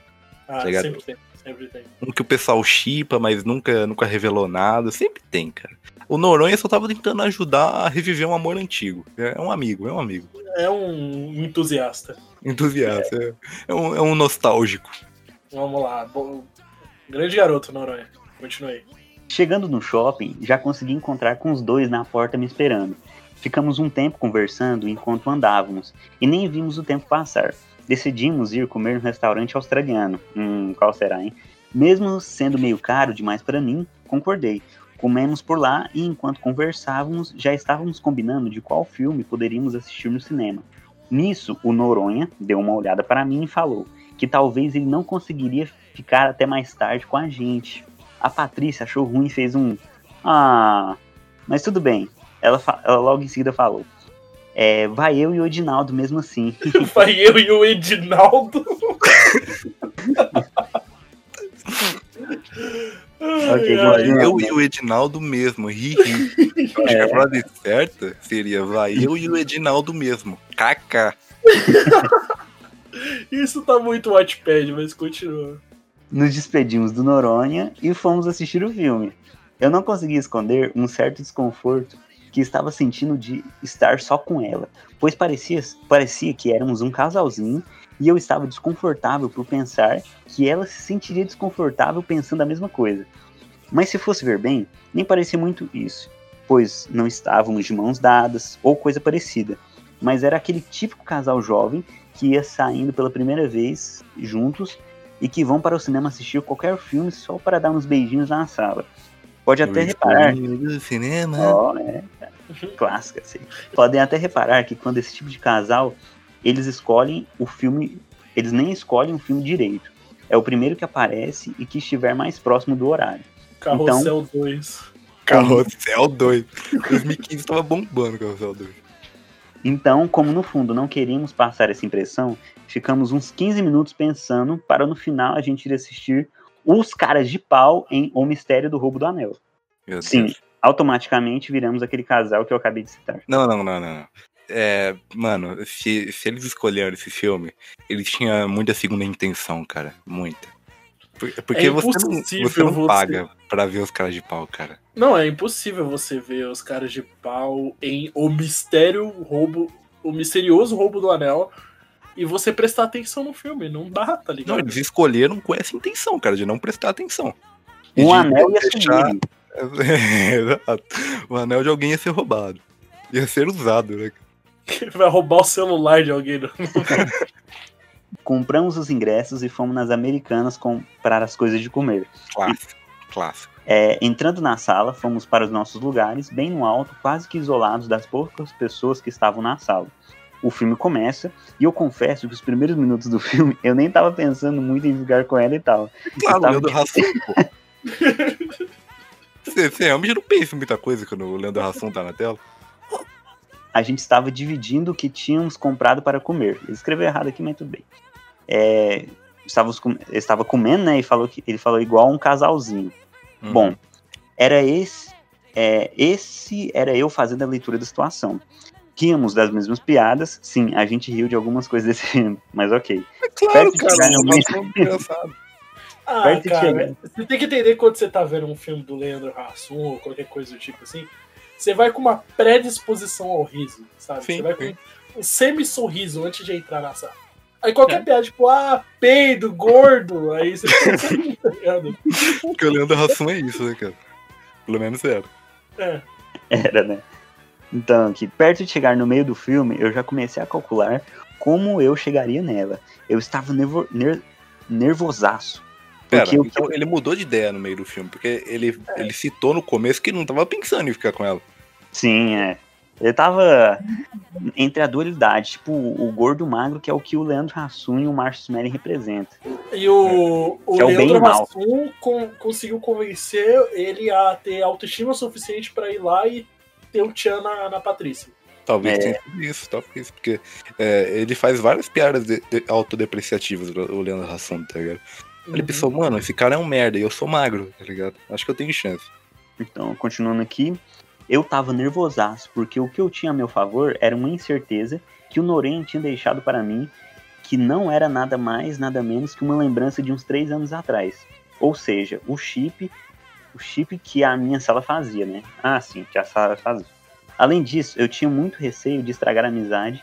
Speaker 4: Ah,
Speaker 3: Ligado?
Speaker 4: sempre tem, sempre tem.
Speaker 3: Um que o pessoal chipa, mas nunca, nunca revelou nada. Sempre tem, cara. O Noronha só tava tentando ajudar a reviver um amor antigo. É um amigo, é um amigo.
Speaker 4: É um entusiasta.
Speaker 3: Entusiasta. É, é um, é um nostálgico.
Speaker 4: Vamos lá. Bom, grande garoto, Noronha. Continue.
Speaker 5: Chegando no shopping, já consegui encontrar com os dois na porta me esperando. Ficamos um tempo conversando enquanto andávamos e nem vimos o tempo passar. Decidimos ir comer no restaurante australiano. Hum, qual será, hein? Mesmo sendo meio caro demais para mim, concordei. Comemos por lá e enquanto conversávamos, já estávamos combinando de qual filme poderíamos assistir no cinema. Nisso, o Noronha deu uma olhada para mim e falou que talvez ele não conseguiria ficar até mais tarde com a gente. A Patrícia achou ruim e fez um. Ah, mas tudo bem. Ela, ela logo em seguida falou. É, vai eu e o Edinaldo mesmo assim.
Speaker 4: Vai eu e o Edinaldo.
Speaker 5: Ok,
Speaker 4: Ai,
Speaker 5: continua.
Speaker 3: Eu e o Edinaldo mesmo, ri, ri. Eu acho que a frase certa seria vai eu e o Edinaldo mesmo. KK.
Speaker 4: Isso tá muito Wattpad, mas continua.
Speaker 5: Nos despedimos do Noronha e fomos assistir o filme. Eu não consegui esconder um certo desconforto que estava sentindo de estar só com ela, pois parecia, parecia que éramos um casalzinho e eu estava desconfortável por pensar que ela se sentiria desconfortável pensando a mesma coisa. Mas se fosse ver bem, nem parecia muito isso, pois não estávamos de mãos dadas ou coisa parecida, mas era aquele típico casal jovem que ia saindo pela primeira vez juntos e que vão para o cinema assistir qualquer filme só para dar uns beijinhos na sala. Pode até reparar.
Speaker 3: Do cinema.
Speaker 5: Ó, é, clássica, assim. Podem até reparar que quando esse tipo de casal, eles escolhem o filme, eles nem escolhem o filme direito. É o primeiro que aparece e que estiver mais próximo do horário.
Speaker 4: Carrossel 2.
Speaker 3: Carrossel 2. 2015 tava bombando Carrossel 2.
Speaker 5: Então, como no fundo não queríamos passar essa impressão, ficamos uns 15 minutos pensando para no final a gente ir assistir Os Caras de Pau em O Mistério do Roubo do Anel.
Speaker 3: Meu
Speaker 5: Sim,
Speaker 3: Deus.
Speaker 5: automaticamente viramos aquele casal que eu acabei de citar.
Speaker 3: Não, não, não, não. É, mano, se, se eles escolheram esse filme, eles tinham muita segunda intenção, cara. Muita. Por- Porque
Speaker 4: É
Speaker 3: você não,
Speaker 4: impossível
Speaker 3: você não
Speaker 4: você-
Speaker 3: paga pra ver os caras de pau, cara.
Speaker 4: Não, é impossível você ver os caras de pau em O Mistério Roubo. O Misterioso Roubo do Anel. E você prestar atenção no filme. Não dá, tá
Speaker 3: Não,
Speaker 4: ligado?
Speaker 3: eles escolheram com essa intenção, cara, de não prestar atenção. E
Speaker 5: Um anel ia
Speaker 3: deixar-
Speaker 5: sumir.
Speaker 3: Exato. O anel de alguém ia ser roubado. Ia ser usado, né?
Speaker 4: Vai roubar o celular de alguém. né?
Speaker 5: Compramos os ingressos e fomos nas americanas comprar as coisas de comer.
Speaker 3: Clássico. Clássico.
Speaker 5: É, entrando na sala, fomos para os nossos lugares, bem no alto, quase que isolados das poucas pessoas que estavam na sala. O filme começa, e eu confesso que os primeiros minutos do filme eu nem tava pensando muito em ficar com ela e tal.
Speaker 3: Claro,
Speaker 5: Eu tava-
Speaker 3: Leandro Hassum, pô. Você, você realmente não pensa em muita coisa quando o Leandro Hassum tá na tela?
Speaker 5: a gente estava dividindo o que tínhamos comprado para comer. Ele escreveu errado aqui, mas tudo bem. É, estávamos com- ele estava comendo, né? E falou que ele falou igual um casalzinho.
Speaker 3: Uhum.
Speaker 5: Bom, era esse, é, esse era eu fazendo a leitura da situação. Ríamos das mesmas piadas, sim, a gente riu de algumas coisas desse filme, mas ok.
Speaker 3: Claro,
Speaker 5: Perto
Speaker 3: cara, é engraçado.
Speaker 4: Ah,
Speaker 5: Perto
Speaker 4: cara, você tem que entender quando você tá vendo um filme do Leandro Hassum ou qualquer coisa do tipo assim, você vai com uma predisposição ao riso, sabe?
Speaker 3: Sim,
Speaker 4: você vai com um semi-sorriso antes de entrar na sala. Aí qualquer piada, tipo, ah, peido, gordo, aí você tá ligado?
Speaker 3: Porque o Leandro Hassum é isso, né, cara? Pelo menos era.
Speaker 4: É.
Speaker 5: Era, né? Então, aqui, perto de chegar no meio do filme, eu já comecei a calcular como eu chegaria nela. Eu estava nervo, ner, nervosaço.
Speaker 3: Pera,
Speaker 5: que
Speaker 3: então ele mudou de ideia no meio do filme, porque ele, ele citou no começo que não tava pensando em ficar com ela.
Speaker 5: Sim, é. Ele tava entre a dualidade, tipo o gordo e o magro, que é o que o Leandro Hassum e o Márcio Smelly representam.
Speaker 4: E o,
Speaker 5: é o
Speaker 4: Leandro
Speaker 5: o mal.
Speaker 4: Hassum con- conseguiu convencer ele a ter autoestima suficiente pra ir lá e ter o Tchan na, na Patrícia.
Speaker 3: Talvez
Speaker 5: É.
Speaker 3: tenha sido isso, talvez, porque é, ele faz várias piadas de- de- autodepreciativas, o Leandro Hassum, tá ligado? Ele
Speaker 4: Uhum.
Speaker 3: pensou, mano, esse cara é um merda e eu sou magro, tá ligado? Acho que eu tenho chance.
Speaker 5: Então, continuando aqui, eu tava nervosaço, porque o que eu tinha a meu favor era uma incerteza que o Noren tinha deixado para mim, que não era nada mais, nada menos que uma lembrança de uns três anos atrás. Ou seja, o chip, o chip que a minha sala fazia, né? Ah, sim, que a sala fazia. Além disso, eu tinha muito receio de estragar a amizade,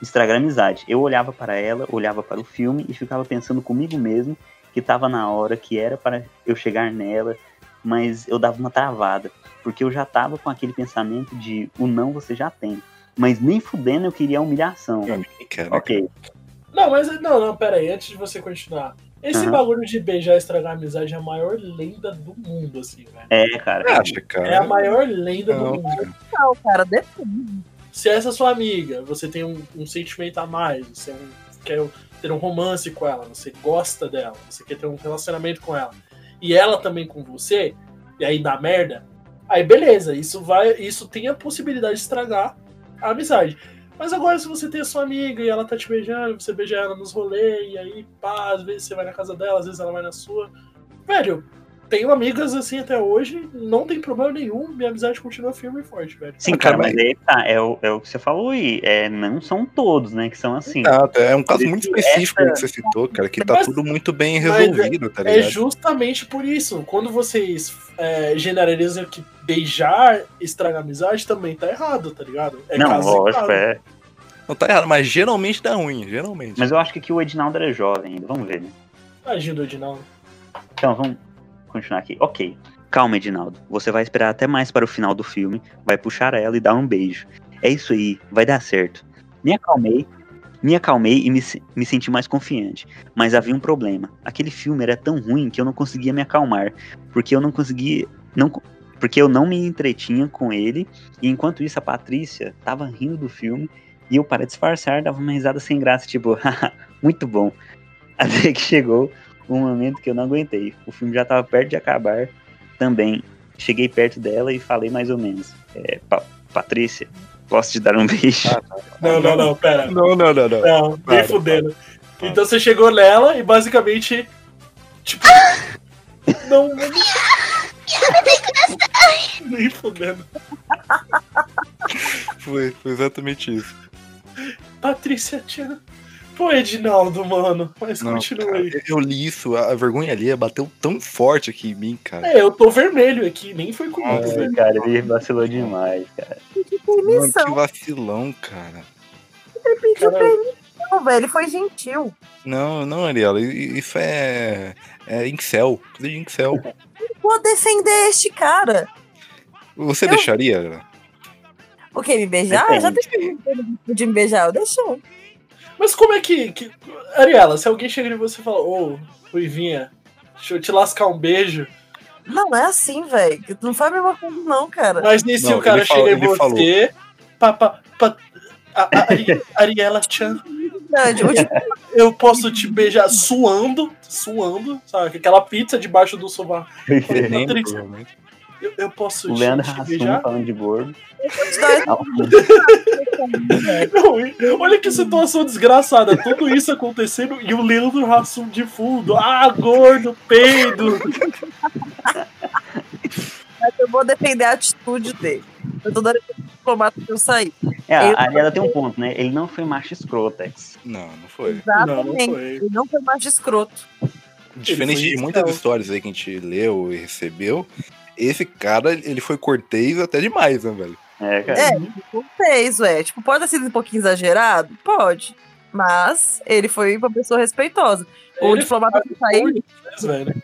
Speaker 5: estragar a amizade. Eu olhava para ela, olhava para o filme e ficava pensando comigo mesmo que tava na hora, que era para eu chegar nela, mas eu dava uma travada, porque eu já tava com aquele pensamento de o não você já tem. Mas nem fudendo eu queria a humilhação.
Speaker 3: Cara,
Speaker 5: Ok.
Speaker 4: Não, mas não, não, pera aí, antes de você continuar. Esse
Speaker 5: Aham.
Speaker 4: bagulho de beijar e estragar a amizade é a maior lenda do mundo, assim, velho.
Speaker 5: É, cara.
Speaker 3: Acha, cara?
Speaker 4: É a maior lenda
Speaker 3: Não,
Speaker 4: do mundo.
Speaker 6: Não, cara, depende.
Speaker 4: Se essa é sua amiga, você tem um, um sentimento a mais, você é um- quer ter um romance com ela, você gosta dela, você quer ter um relacionamento com ela, e ela também com você, e aí dá merda, aí beleza, isso vai, isso tem a possibilidade de estragar a amizade. Mas agora, se você tem a sua amiga e ela tá te beijando, você beija ela nos rolês, e aí, pá, às vezes você vai na casa dela, às vezes ela vai na sua. Velho, tenho amigas assim até hoje, não tem problema nenhum, minha amizade continua firme e forte, velho.
Speaker 5: Sim, cara, mas aí tá, é o, é o que você falou aí. É, não são todos, né, que são assim.
Speaker 3: Exato, é um caso muito
Speaker 5: Essa-
Speaker 3: específico que você citou, cara, que tá
Speaker 4: Mas-
Speaker 3: tudo muito bem resolvido, tá
Speaker 4: É
Speaker 3: ligado?
Speaker 4: justamente por isso. Quando vocês é, generalizam que beijar estraga a amizade, também tá errado, tá ligado? É
Speaker 5: não,
Speaker 4: caso
Speaker 5: lógico, é.
Speaker 3: Não tá errado, mas geralmente dá ruim, geralmente.
Speaker 5: Mas eu acho que aqui o Edinaldo era jovem ainda, vamos ver, né?
Speaker 4: Tadinho do Edinaldo.
Speaker 5: Então, vamos continuar aqui. Ok. Calma, Edinaldo. Você vai esperar até mais para o final do filme, vai puxar ela e dar um beijo. É isso aí, vai dar certo. Me acalmei, me acalmei e me, me senti mais confiante. Mas havia um problema. Aquele filme era tão ruim que eu não conseguia me acalmar, porque eu não conseguia, não, porque eu não me entretinha com ele. E enquanto isso, a Patrícia tava rindo do filme e eu para disfarçar dava uma risada sem graça, tipo, muito bom. Até que chegou um momento que eu não aguentei. O filme já tava perto de acabar também. Cheguei perto dela e falei mais ou menos. É, Pa- Patrícia, posso te dar um beijo?
Speaker 4: Não, não, não, pera.
Speaker 3: Não, não, não, não.
Speaker 4: Não, nem
Speaker 3: Para,
Speaker 4: fudendo. Então você chegou nela e basicamente. Tipo. não. não- nem fudendo.
Speaker 3: Foi, foi exatamente isso.
Speaker 4: Patrícia Tia. Pô, Edinaldo, mano. Mas
Speaker 3: Não,
Speaker 4: continua
Speaker 3: cara,
Speaker 4: aí.
Speaker 3: eu li isso, a vergonha ali bateu tão forte aqui em mim, cara.
Speaker 4: É, eu tô vermelho aqui, nem foi comigo,
Speaker 5: Nossa, cara, ele vacilou demais, cara.
Speaker 3: Mano, que vacilão, cara.
Speaker 6: Ele pediu permissão, velho. Ele foi gentil.
Speaker 3: Não, não, Ariela, isso é. É incel. Coisa de incel.
Speaker 6: Vou defender este cara.
Speaker 3: Você
Speaker 6: Eu-
Speaker 3: deixaria? Ariela?
Speaker 6: O quê? Me beijar?
Speaker 3: Depende.
Speaker 6: Já deixei de me beijar, eu deixei.
Speaker 4: Mas como é que, que- Ariela, se alguém chega em você e fala, ô, Ruivinha, deixa eu te lascar um beijo.
Speaker 6: Não é assim, velho. Não foi a mesma coisa, não, cara.
Speaker 4: Mas e se
Speaker 3: Não,
Speaker 4: o cara
Speaker 3: falou-
Speaker 4: chega em você. Pa, pa, pa- a- a- Ari- Ariela Chan. Eu posso te beijar suando, suando, sabe? Aquela pizza debaixo do sovaco.
Speaker 3: Provavelmente.
Speaker 4: Eu, eu posso
Speaker 5: O
Speaker 4: te,
Speaker 5: Leandro Hassum falando de gordo.
Speaker 4: Não, olha que situação desgraçada. Tudo isso acontecendo e o Leandro Hassum de fundo. Ah, gordo, peido.
Speaker 6: Mas eu vou defender a atitude dele. Eu tô dando esse diplomata que eu saí.
Speaker 5: É,
Speaker 6: Eu-
Speaker 5: a Ariela tem um ponto, né? Ele não foi macho escrotex.
Speaker 3: Não, não foi.
Speaker 6: Exatamente.
Speaker 4: Não, não foi.
Speaker 6: Ele não foi mais escroto.
Speaker 3: Diferente de muitas histórias aí que a gente leu e recebeu, esse cara, ele foi cortês até demais, né, velho?
Speaker 5: É, cara.
Speaker 6: É, fez, ué. Tipo, pode ter sido um pouquinho exagerado? Pode. Mas ele foi uma pessoa respeitosa. O
Speaker 4: Ele
Speaker 6: diplomata que eu saí.
Speaker 4: velho.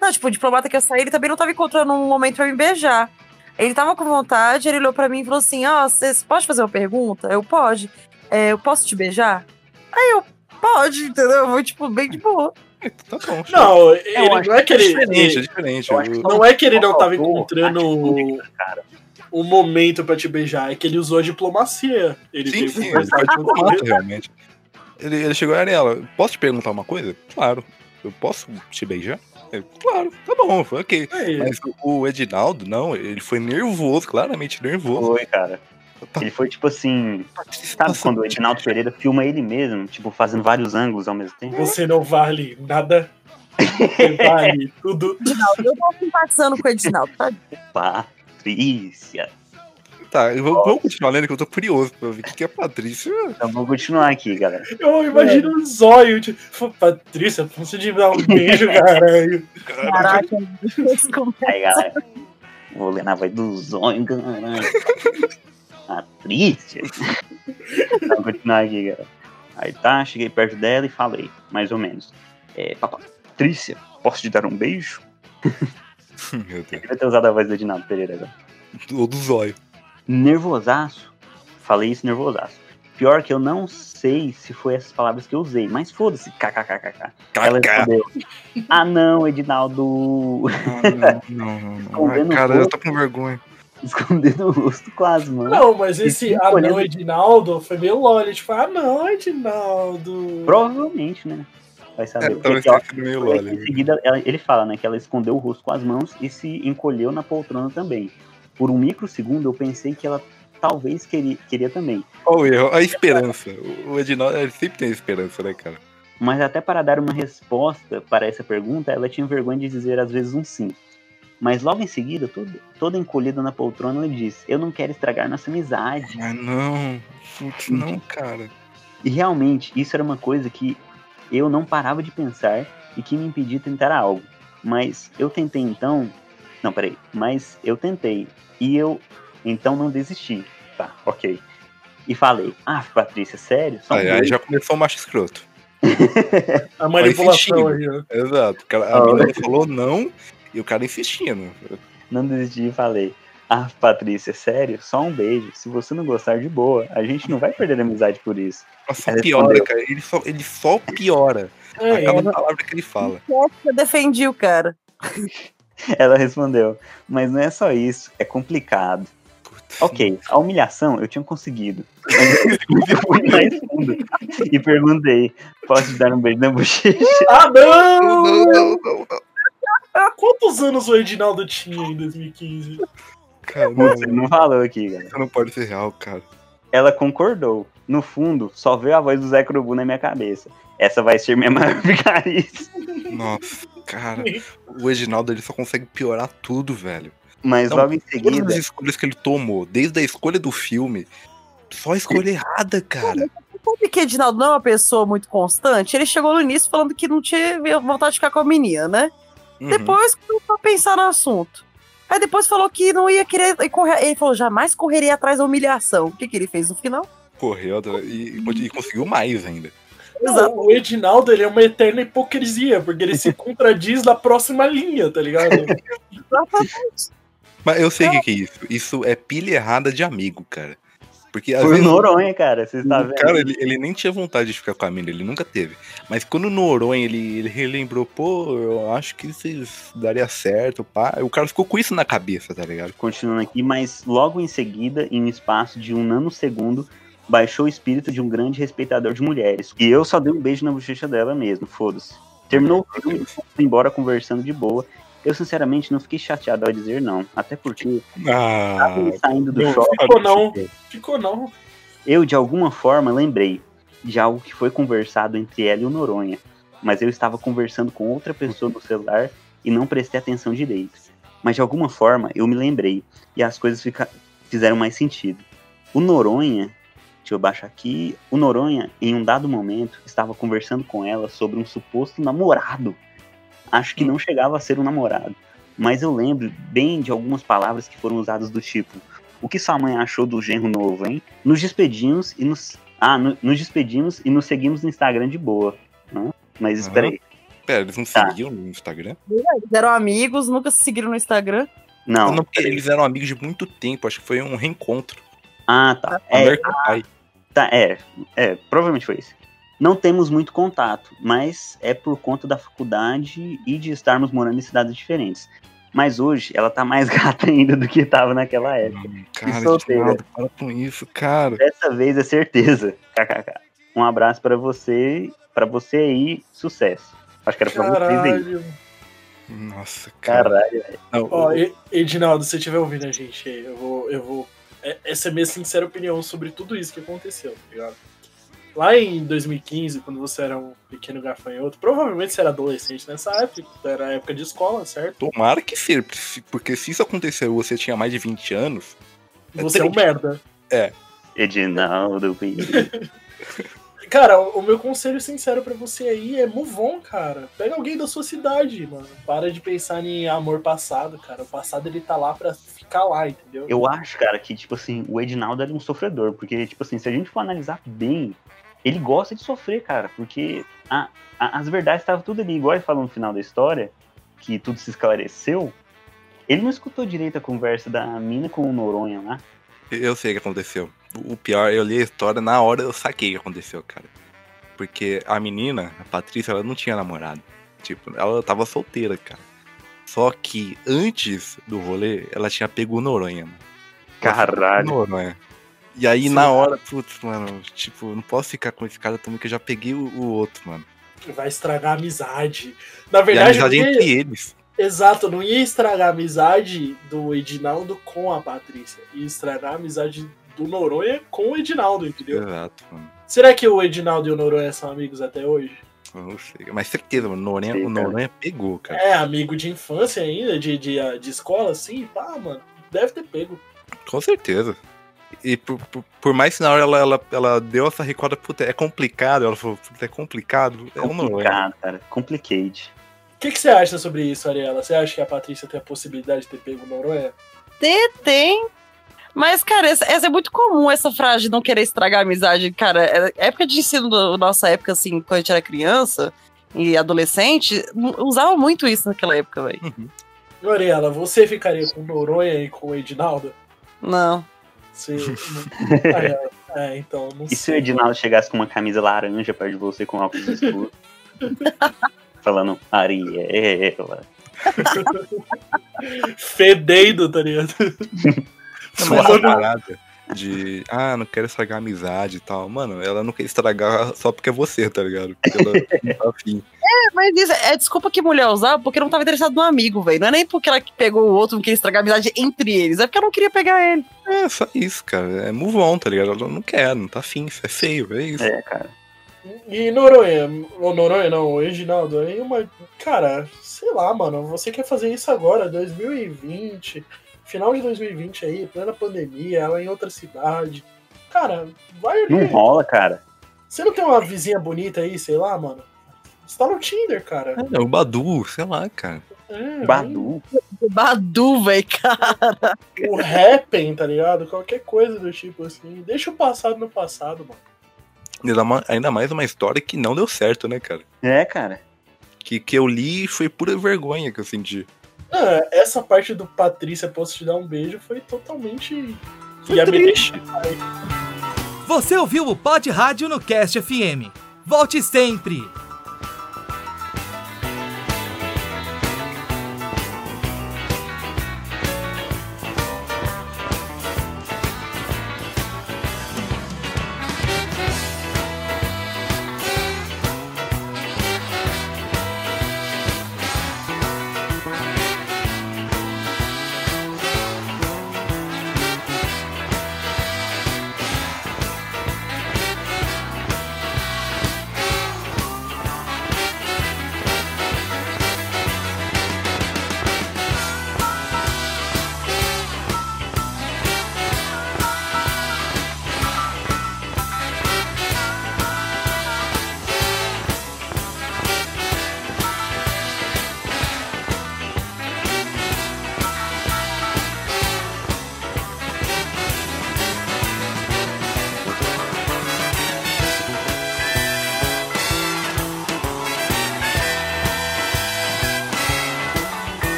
Speaker 6: Não, tipo, o diplomata que eu saí, ele também não tava encontrando um momento pra me beijar. Ele tava com vontade, ele olhou pra mim e falou assim: Ó, você pode fazer uma pergunta? Eu pode. É, eu posso te beijar? Aí eu, pode, entendeu? Eu vou, tipo, bem de boa.
Speaker 3: Tá bom.
Speaker 4: Não, ele, não é que
Speaker 3: É
Speaker 4: ele.
Speaker 3: diferente, é diferente.
Speaker 5: Que
Speaker 4: não é que ele não tava encontrando
Speaker 5: atitude, cara.
Speaker 4: o momento pra te beijar, é que ele usou a diplomacia. Ele
Speaker 3: Sim, sim,
Speaker 4: que
Speaker 3: ele foi diplomata, realmente. Ele, ele chegou, Ariela, posso te perguntar uma coisa? Claro. Eu posso te beijar? Eu, claro, tá bom, foi ok.
Speaker 4: Aí,
Speaker 3: Mas o Edinaldo, não, ele foi nervoso, claramente nervoso.
Speaker 5: Foi, cara. Ele foi tipo assim. Sabe quando o Edinaldo Pereira filma ele mesmo, tipo, fazendo vários ângulos ao mesmo tempo?
Speaker 4: Você não vale nada. Você vale tudo.
Speaker 6: Edinaldo, eu tô simpatizando com o Edinaldo, tá?
Speaker 5: Patrícia.
Speaker 3: Tá, eu vou, vamos continuar lendo que eu tô curioso pra ver o que, que é Patrícia.
Speaker 5: Então vou continuar aqui, galera.
Speaker 4: Eu imagino um zóio. Tipo, Patrícia, você de dar um beijo, caralho.
Speaker 6: Caraca.
Speaker 5: Aí, galera. Vou ler na voz do zóio, caralho. Patrícia. Então, vou continuar aqui, galera. Aí tá, cheguei perto dela e falei, mais ou menos. É, Patrícia, posso te dar um beijo?
Speaker 3: Meu Deus.
Speaker 5: Queria ter usado a voz do Edinaldo Pereira agora.
Speaker 3: Ou do zóio.
Speaker 5: Nervosaço. Falei isso nervosaço. Pior que eu não sei se foi essas palavras que eu usei, mas foda-se, kkkk. Ela respondeu: Ah, não, Edinaldo.
Speaker 3: Não, não, não. não. Ai, cara, eu tô com vergonha.
Speaker 5: Escondendo o rosto quase, mano.
Speaker 4: Não, mas esse
Speaker 5: E
Speaker 4: ah
Speaker 5: olhando-
Speaker 4: não, Edinaldo, foi meio loli. Tipo, ah não, Edinaldo.
Speaker 5: Provavelmente, né? Vai
Speaker 3: É,
Speaker 5: saber.
Speaker 3: talvez
Speaker 5: Porque, ó,
Speaker 3: tenha sido meio loli.
Speaker 5: Em seguida, ela- ele fala, né, que ela escondeu o rosto com as mãos e se encolheu na poltrona também. Por um microsegundo, eu pensei que ela talvez queria, queria também.
Speaker 3: Olha o erro, a esperança. O- O Edinaldo, ele sempre tem esperança, né, cara?
Speaker 5: Mas até para dar uma resposta para essa pergunta, ela tinha vergonha de dizer às vezes um sim. Mas logo em seguida, toda, toda encolhida na poltrona, ela disse: Eu não quero estragar nossa amizade.
Speaker 3: Mas não, putz, não, cara.
Speaker 5: E realmente, isso era uma coisa que eu não parava de pensar e que me impedia de tentar algo. Mas eu tentei então. Não, peraí. Mas eu tentei. E eu então não desisti. Tá, ok. E falei: Ah, Patrícia, sério? Só um
Speaker 3: Aí, aí
Speaker 5: beijo."
Speaker 3: já começou o macho escroto.
Speaker 4: A manipulação aí, ó.
Speaker 3: Exato. A
Speaker 5: Ah,
Speaker 3: menina
Speaker 5: né?
Speaker 3: falou não e o cara insistindo.
Speaker 5: Não desisti e falei: Ah, Patrícia, sério? Só um beijo. Se você não gostar de boa, a gente não vai perder a amizade por isso.
Speaker 3: Só
Speaker 5: Ela
Speaker 3: piora,
Speaker 5: respondeu,
Speaker 3: cara. Ele só, ele só piora.
Speaker 4: É,
Speaker 3: a cada palavra que ele fala.
Speaker 6: Eu defendi o cara.
Speaker 5: Ela respondeu: Mas não é só isso, é complicado. Ok, a humilhação eu tinha conseguido. Mas eu fui mais fundo e perguntei: Posso te dar um beijo na bochecha?
Speaker 4: Ah, não!
Speaker 3: Não, não, não, não.
Speaker 4: Quantos anos o Edinaldo tinha em 2015?
Speaker 3: Cara, não,
Speaker 5: ele não falou aqui, cara.
Speaker 3: isso não pode ser real, cara.
Speaker 5: Ela concordou. No fundo, só veio a voz do Zé Curubu na minha cabeça. Essa vai ser minha maior vigarice.
Speaker 3: Nossa, cara. O Reginaldo ele só consegue piorar tudo, velho.
Speaker 5: Mas
Speaker 3: Não,
Speaker 5: logo em
Speaker 3: Todas
Speaker 5: seguida.
Speaker 3: as escolhas que ele tomou, desde a escolha do filme, só escolha errada, cara.
Speaker 6: Sabe que Edinaldo não é uma pessoa muito constante? Ele chegou no início falando que não tinha vontade de ficar com a menina, né?
Speaker 3: Uhum.
Speaker 6: Depois começou a pensar no assunto. Aí depois falou que não ia querer correr. Ele falou, jamais correria atrás da humilhação. O que, que ele fez no final?
Speaker 3: Correu e, e conseguiu mais ainda.
Speaker 4: Não, o Edinaldo ele é uma eterna hipocrisia, porque ele se contradiz na próxima linha, tá ligado?
Speaker 6: Exatamente.
Speaker 3: Mas eu sei o que, que é isso. Isso é pilha errada de amigo, cara. Porque
Speaker 5: o
Speaker 3: vezes.
Speaker 5: Noronha, cara. Você tá vendo?
Speaker 3: Cara, ele, ele nem tinha vontade de ficar com a mina, ele nunca teve. Mas quando o Noronha ele, ele relembrou, pô, eu acho que isso daria certo, pá. O cara ficou com isso na cabeça, tá ligado?
Speaker 5: Continuando aqui, mas logo em seguida, em um espaço de um nanosegundo, baixou o espírito de um grande respeitador de mulheres. E eu só dei um beijo na bochecha dela mesmo, foda-se. Terminou o filme, fomos embora conversando de boa. Eu, sinceramente, não fiquei chateado ao dizer não. Até porque,
Speaker 3: Ah,
Speaker 5: tava saindo do
Speaker 3: não,
Speaker 5: shopping,
Speaker 4: Ficou não. Ficou não.
Speaker 5: eu, de alguma forma, lembrei de algo que foi conversado entre ela e o Noronha. Mas eu estava conversando com outra pessoa no celular e não prestei atenção direito. Mas de alguma forma, eu me lembrei e as coisas fica- fizeram mais sentido. O Noronha, deixa eu baixar aqui. O Noronha, em um dado momento, estava conversando com ela sobre um suposto namorado. Acho que não chegava a ser um namorado. Mas eu lembro bem de algumas palavras que foram usadas do tipo: O que sua mãe achou do genro novo, hein? Nos despedimos e nos. Ah, no- nos despedimos e nos seguimos no Instagram de boa. Hã? Mas espera aí.
Speaker 3: Pera, eles não
Speaker 5: Tá.
Speaker 3: seguiam no Instagram?
Speaker 6: Eles eram amigos, nunca se seguiram no Instagram.
Speaker 5: Não.
Speaker 3: Não, eles eram amigos de muito tempo, acho que foi um reencontro.
Speaker 5: Ah, tá. É,
Speaker 3: Pie.
Speaker 5: Tá, é, é, provavelmente foi isso. Não temos muito contato, mas é por conta da faculdade e de estarmos morando em cidades diferentes. Mas hoje ela tá mais gata ainda do que tava naquela época.
Speaker 3: Cara,
Speaker 5: solteira.
Speaker 3: Edinaldo, para com isso, cara.
Speaker 5: Dessa vez é certeza. KKK. Um abraço pra você, para você aí, sucesso. Acho que era pra vocês aí.
Speaker 4: Caralho.
Speaker 3: Nossa, cara.
Speaker 5: Caralho, velho.
Speaker 3: Não,
Speaker 4: Ó, E- Edinaldo, se você estiver ouvindo a gente, eu vou. Eu vou é- essa é a minha sincera opinião sobre tudo isso que aconteceu, tá ligado? Lá em 2015, quando você era um pequeno gafanhoto, provavelmente você era adolescente nessa época, era a época de escola, certo?
Speaker 3: Tomara que seja, porque se isso aconteceu e você tinha mais de 20 anos. é
Speaker 4: Você é um
Speaker 3: triste.
Speaker 4: merda.
Speaker 5: Edinaldo, Pinto.
Speaker 4: Cara, o o meu conselho sincero pra você aí é move on, cara. Pega alguém da sua cidade, mano. Para de pensar em amor passado, cara. O passado ele tá lá pra ficar lá, entendeu?
Speaker 5: Eu acho, cara, que, tipo assim, o Edinaldo é um sofredor, porque, tipo assim, se a gente for analisar bem, ele gosta de sofrer, cara, porque a- a- as verdades estavam tudo ali, igual ele falou no final da história, que tudo se esclareceu. Ele não escutou direito a conversa da mina com o Noronha lá.
Speaker 3: Eu sei o que aconteceu. O pior, eu li a história, na hora eu saquei o que aconteceu, cara. Porque a menina, a Patrícia, ela não tinha namorado. Tipo, ela tava solteira, cara. Só que antes do rolê, ela tinha pego o Noronha, mano.
Speaker 5: Caralho.
Speaker 3: Noronha. E aí,
Speaker 4: Sim.
Speaker 3: na hora, putz, mano, tipo, não posso ficar com esse cara também, que eu já peguei o, o outro, mano.
Speaker 4: Vai estragar a amizade. Na
Speaker 3: E a
Speaker 4: verdade,
Speaker 3: amizade
Speaker 4: ia-
Speaker 3: entre eles.
Speaker 4: exato, não ia estragar a amizade do Edinaldo com a Patrícia. Ia estragar a amizade do Noronha com o Edinaldo, entendeu?
Speaker 3: Exato, mano.
Speaker 4: Será que o Edinaldo e o Noronha são amigos até hoje?
Speaker 3: Não sei. Mas certeza, mano, Noronha,
Speaker 5: Sei,
Speaker 3: o
Speaker 5: cara.
Speaker 3: Noronha pegou, cara.
Speaker 4: É, amigo de infância ainda, de, de, de escola, assim, pá, mano. Deve ter pego.
Speaker 3: Com certeza. E por, por, por mais que na hora ela, ela, ela deu essa recorda, puta, é complicado. Ela falou, puta, é complicado. É.
Speaker 5: Complicado, cara. Complicate.
Speaker 4: O que, que você acha sobre isso, Ariela? Você acha que a Patrícia tem a possibilidade de ter pego o Noronha?
Speaker 6: Tem, tem. Mas, cara, essa, essa é muito comum, essa frase de não querer estragar a amizade. Cara, é- época de ensino, da nossa época, assim, quando a gente era criança e adolescente, usava muito isso naquela época, velho.
Speaker 4: Ariela, você ficaria com o Noronha e com o Edinaldo?
Speaker 6: Não.
Speaker 4: Você... Ariela, é, então, não
Speaker 5: E se o
Speaker 4: sei.
Speaker 5: Edinaldo chegasse com uma camisa laranja perto de você com óculos escuros? falando Ariela.
Speaker 4: Fedendo, tá ligado?
Speaker 3: Essa parada de, ah, não quero estragar a amizade e tal. Mano, ela não quer estragar só porque é você, tá ligado? Porque ela não tá afim.
Speaker 6: É, mas isso é desculpa que mulher usava porque não tava interessado no amigo, velho. Não é nem porque ela pegou o outro, não queria estragar a amizade entre eles, é porque ela não queria pegar ele.
Speaker 3: É, só isso, cara. É move on, tá ligado? Ela não quer, não tá afim, isso é feio, é isso.
Speaker 5: É, cara.
Speaker 4: E Noronha, o Noronha não, o Reginaldo, aí uma. Cara, sei lá, mano, você quer fazer isso agora, 2020, final de 2020 aí, plena pandemia, ela em outra cidade. Cara, vai
Speaker 5: Não rola, cara.
Speaker 4: Você não tem uma vizinha bonita aí, sei lá, mano? Você tá no Tinder, cara.
Speaker 3: É, o Badu, sei lá, cara.
Speaker 4: É,
Speaker 5: Badu.
Speaker 6: Badu, velho, cara.
Speaker 4: O Happen, tá ligado? Qualquer coisa do tipo assim. Deixa o passado no passado, mano.
Speaker 3: Ainda ma- Ainda mais uma história que não deu certo, né, cara?
Speaker 5: É, cara.
Speaker 3: Que, que eu li e foi pura vergonha que eu senti.
Speaker 4: Ah, essa parte do Patrícia, posso te dar um beijo, foi totalmente. Ia me deixar.
Speaker 1: Você ouviu o Pod Rádio no Cast FM. Volte sempre!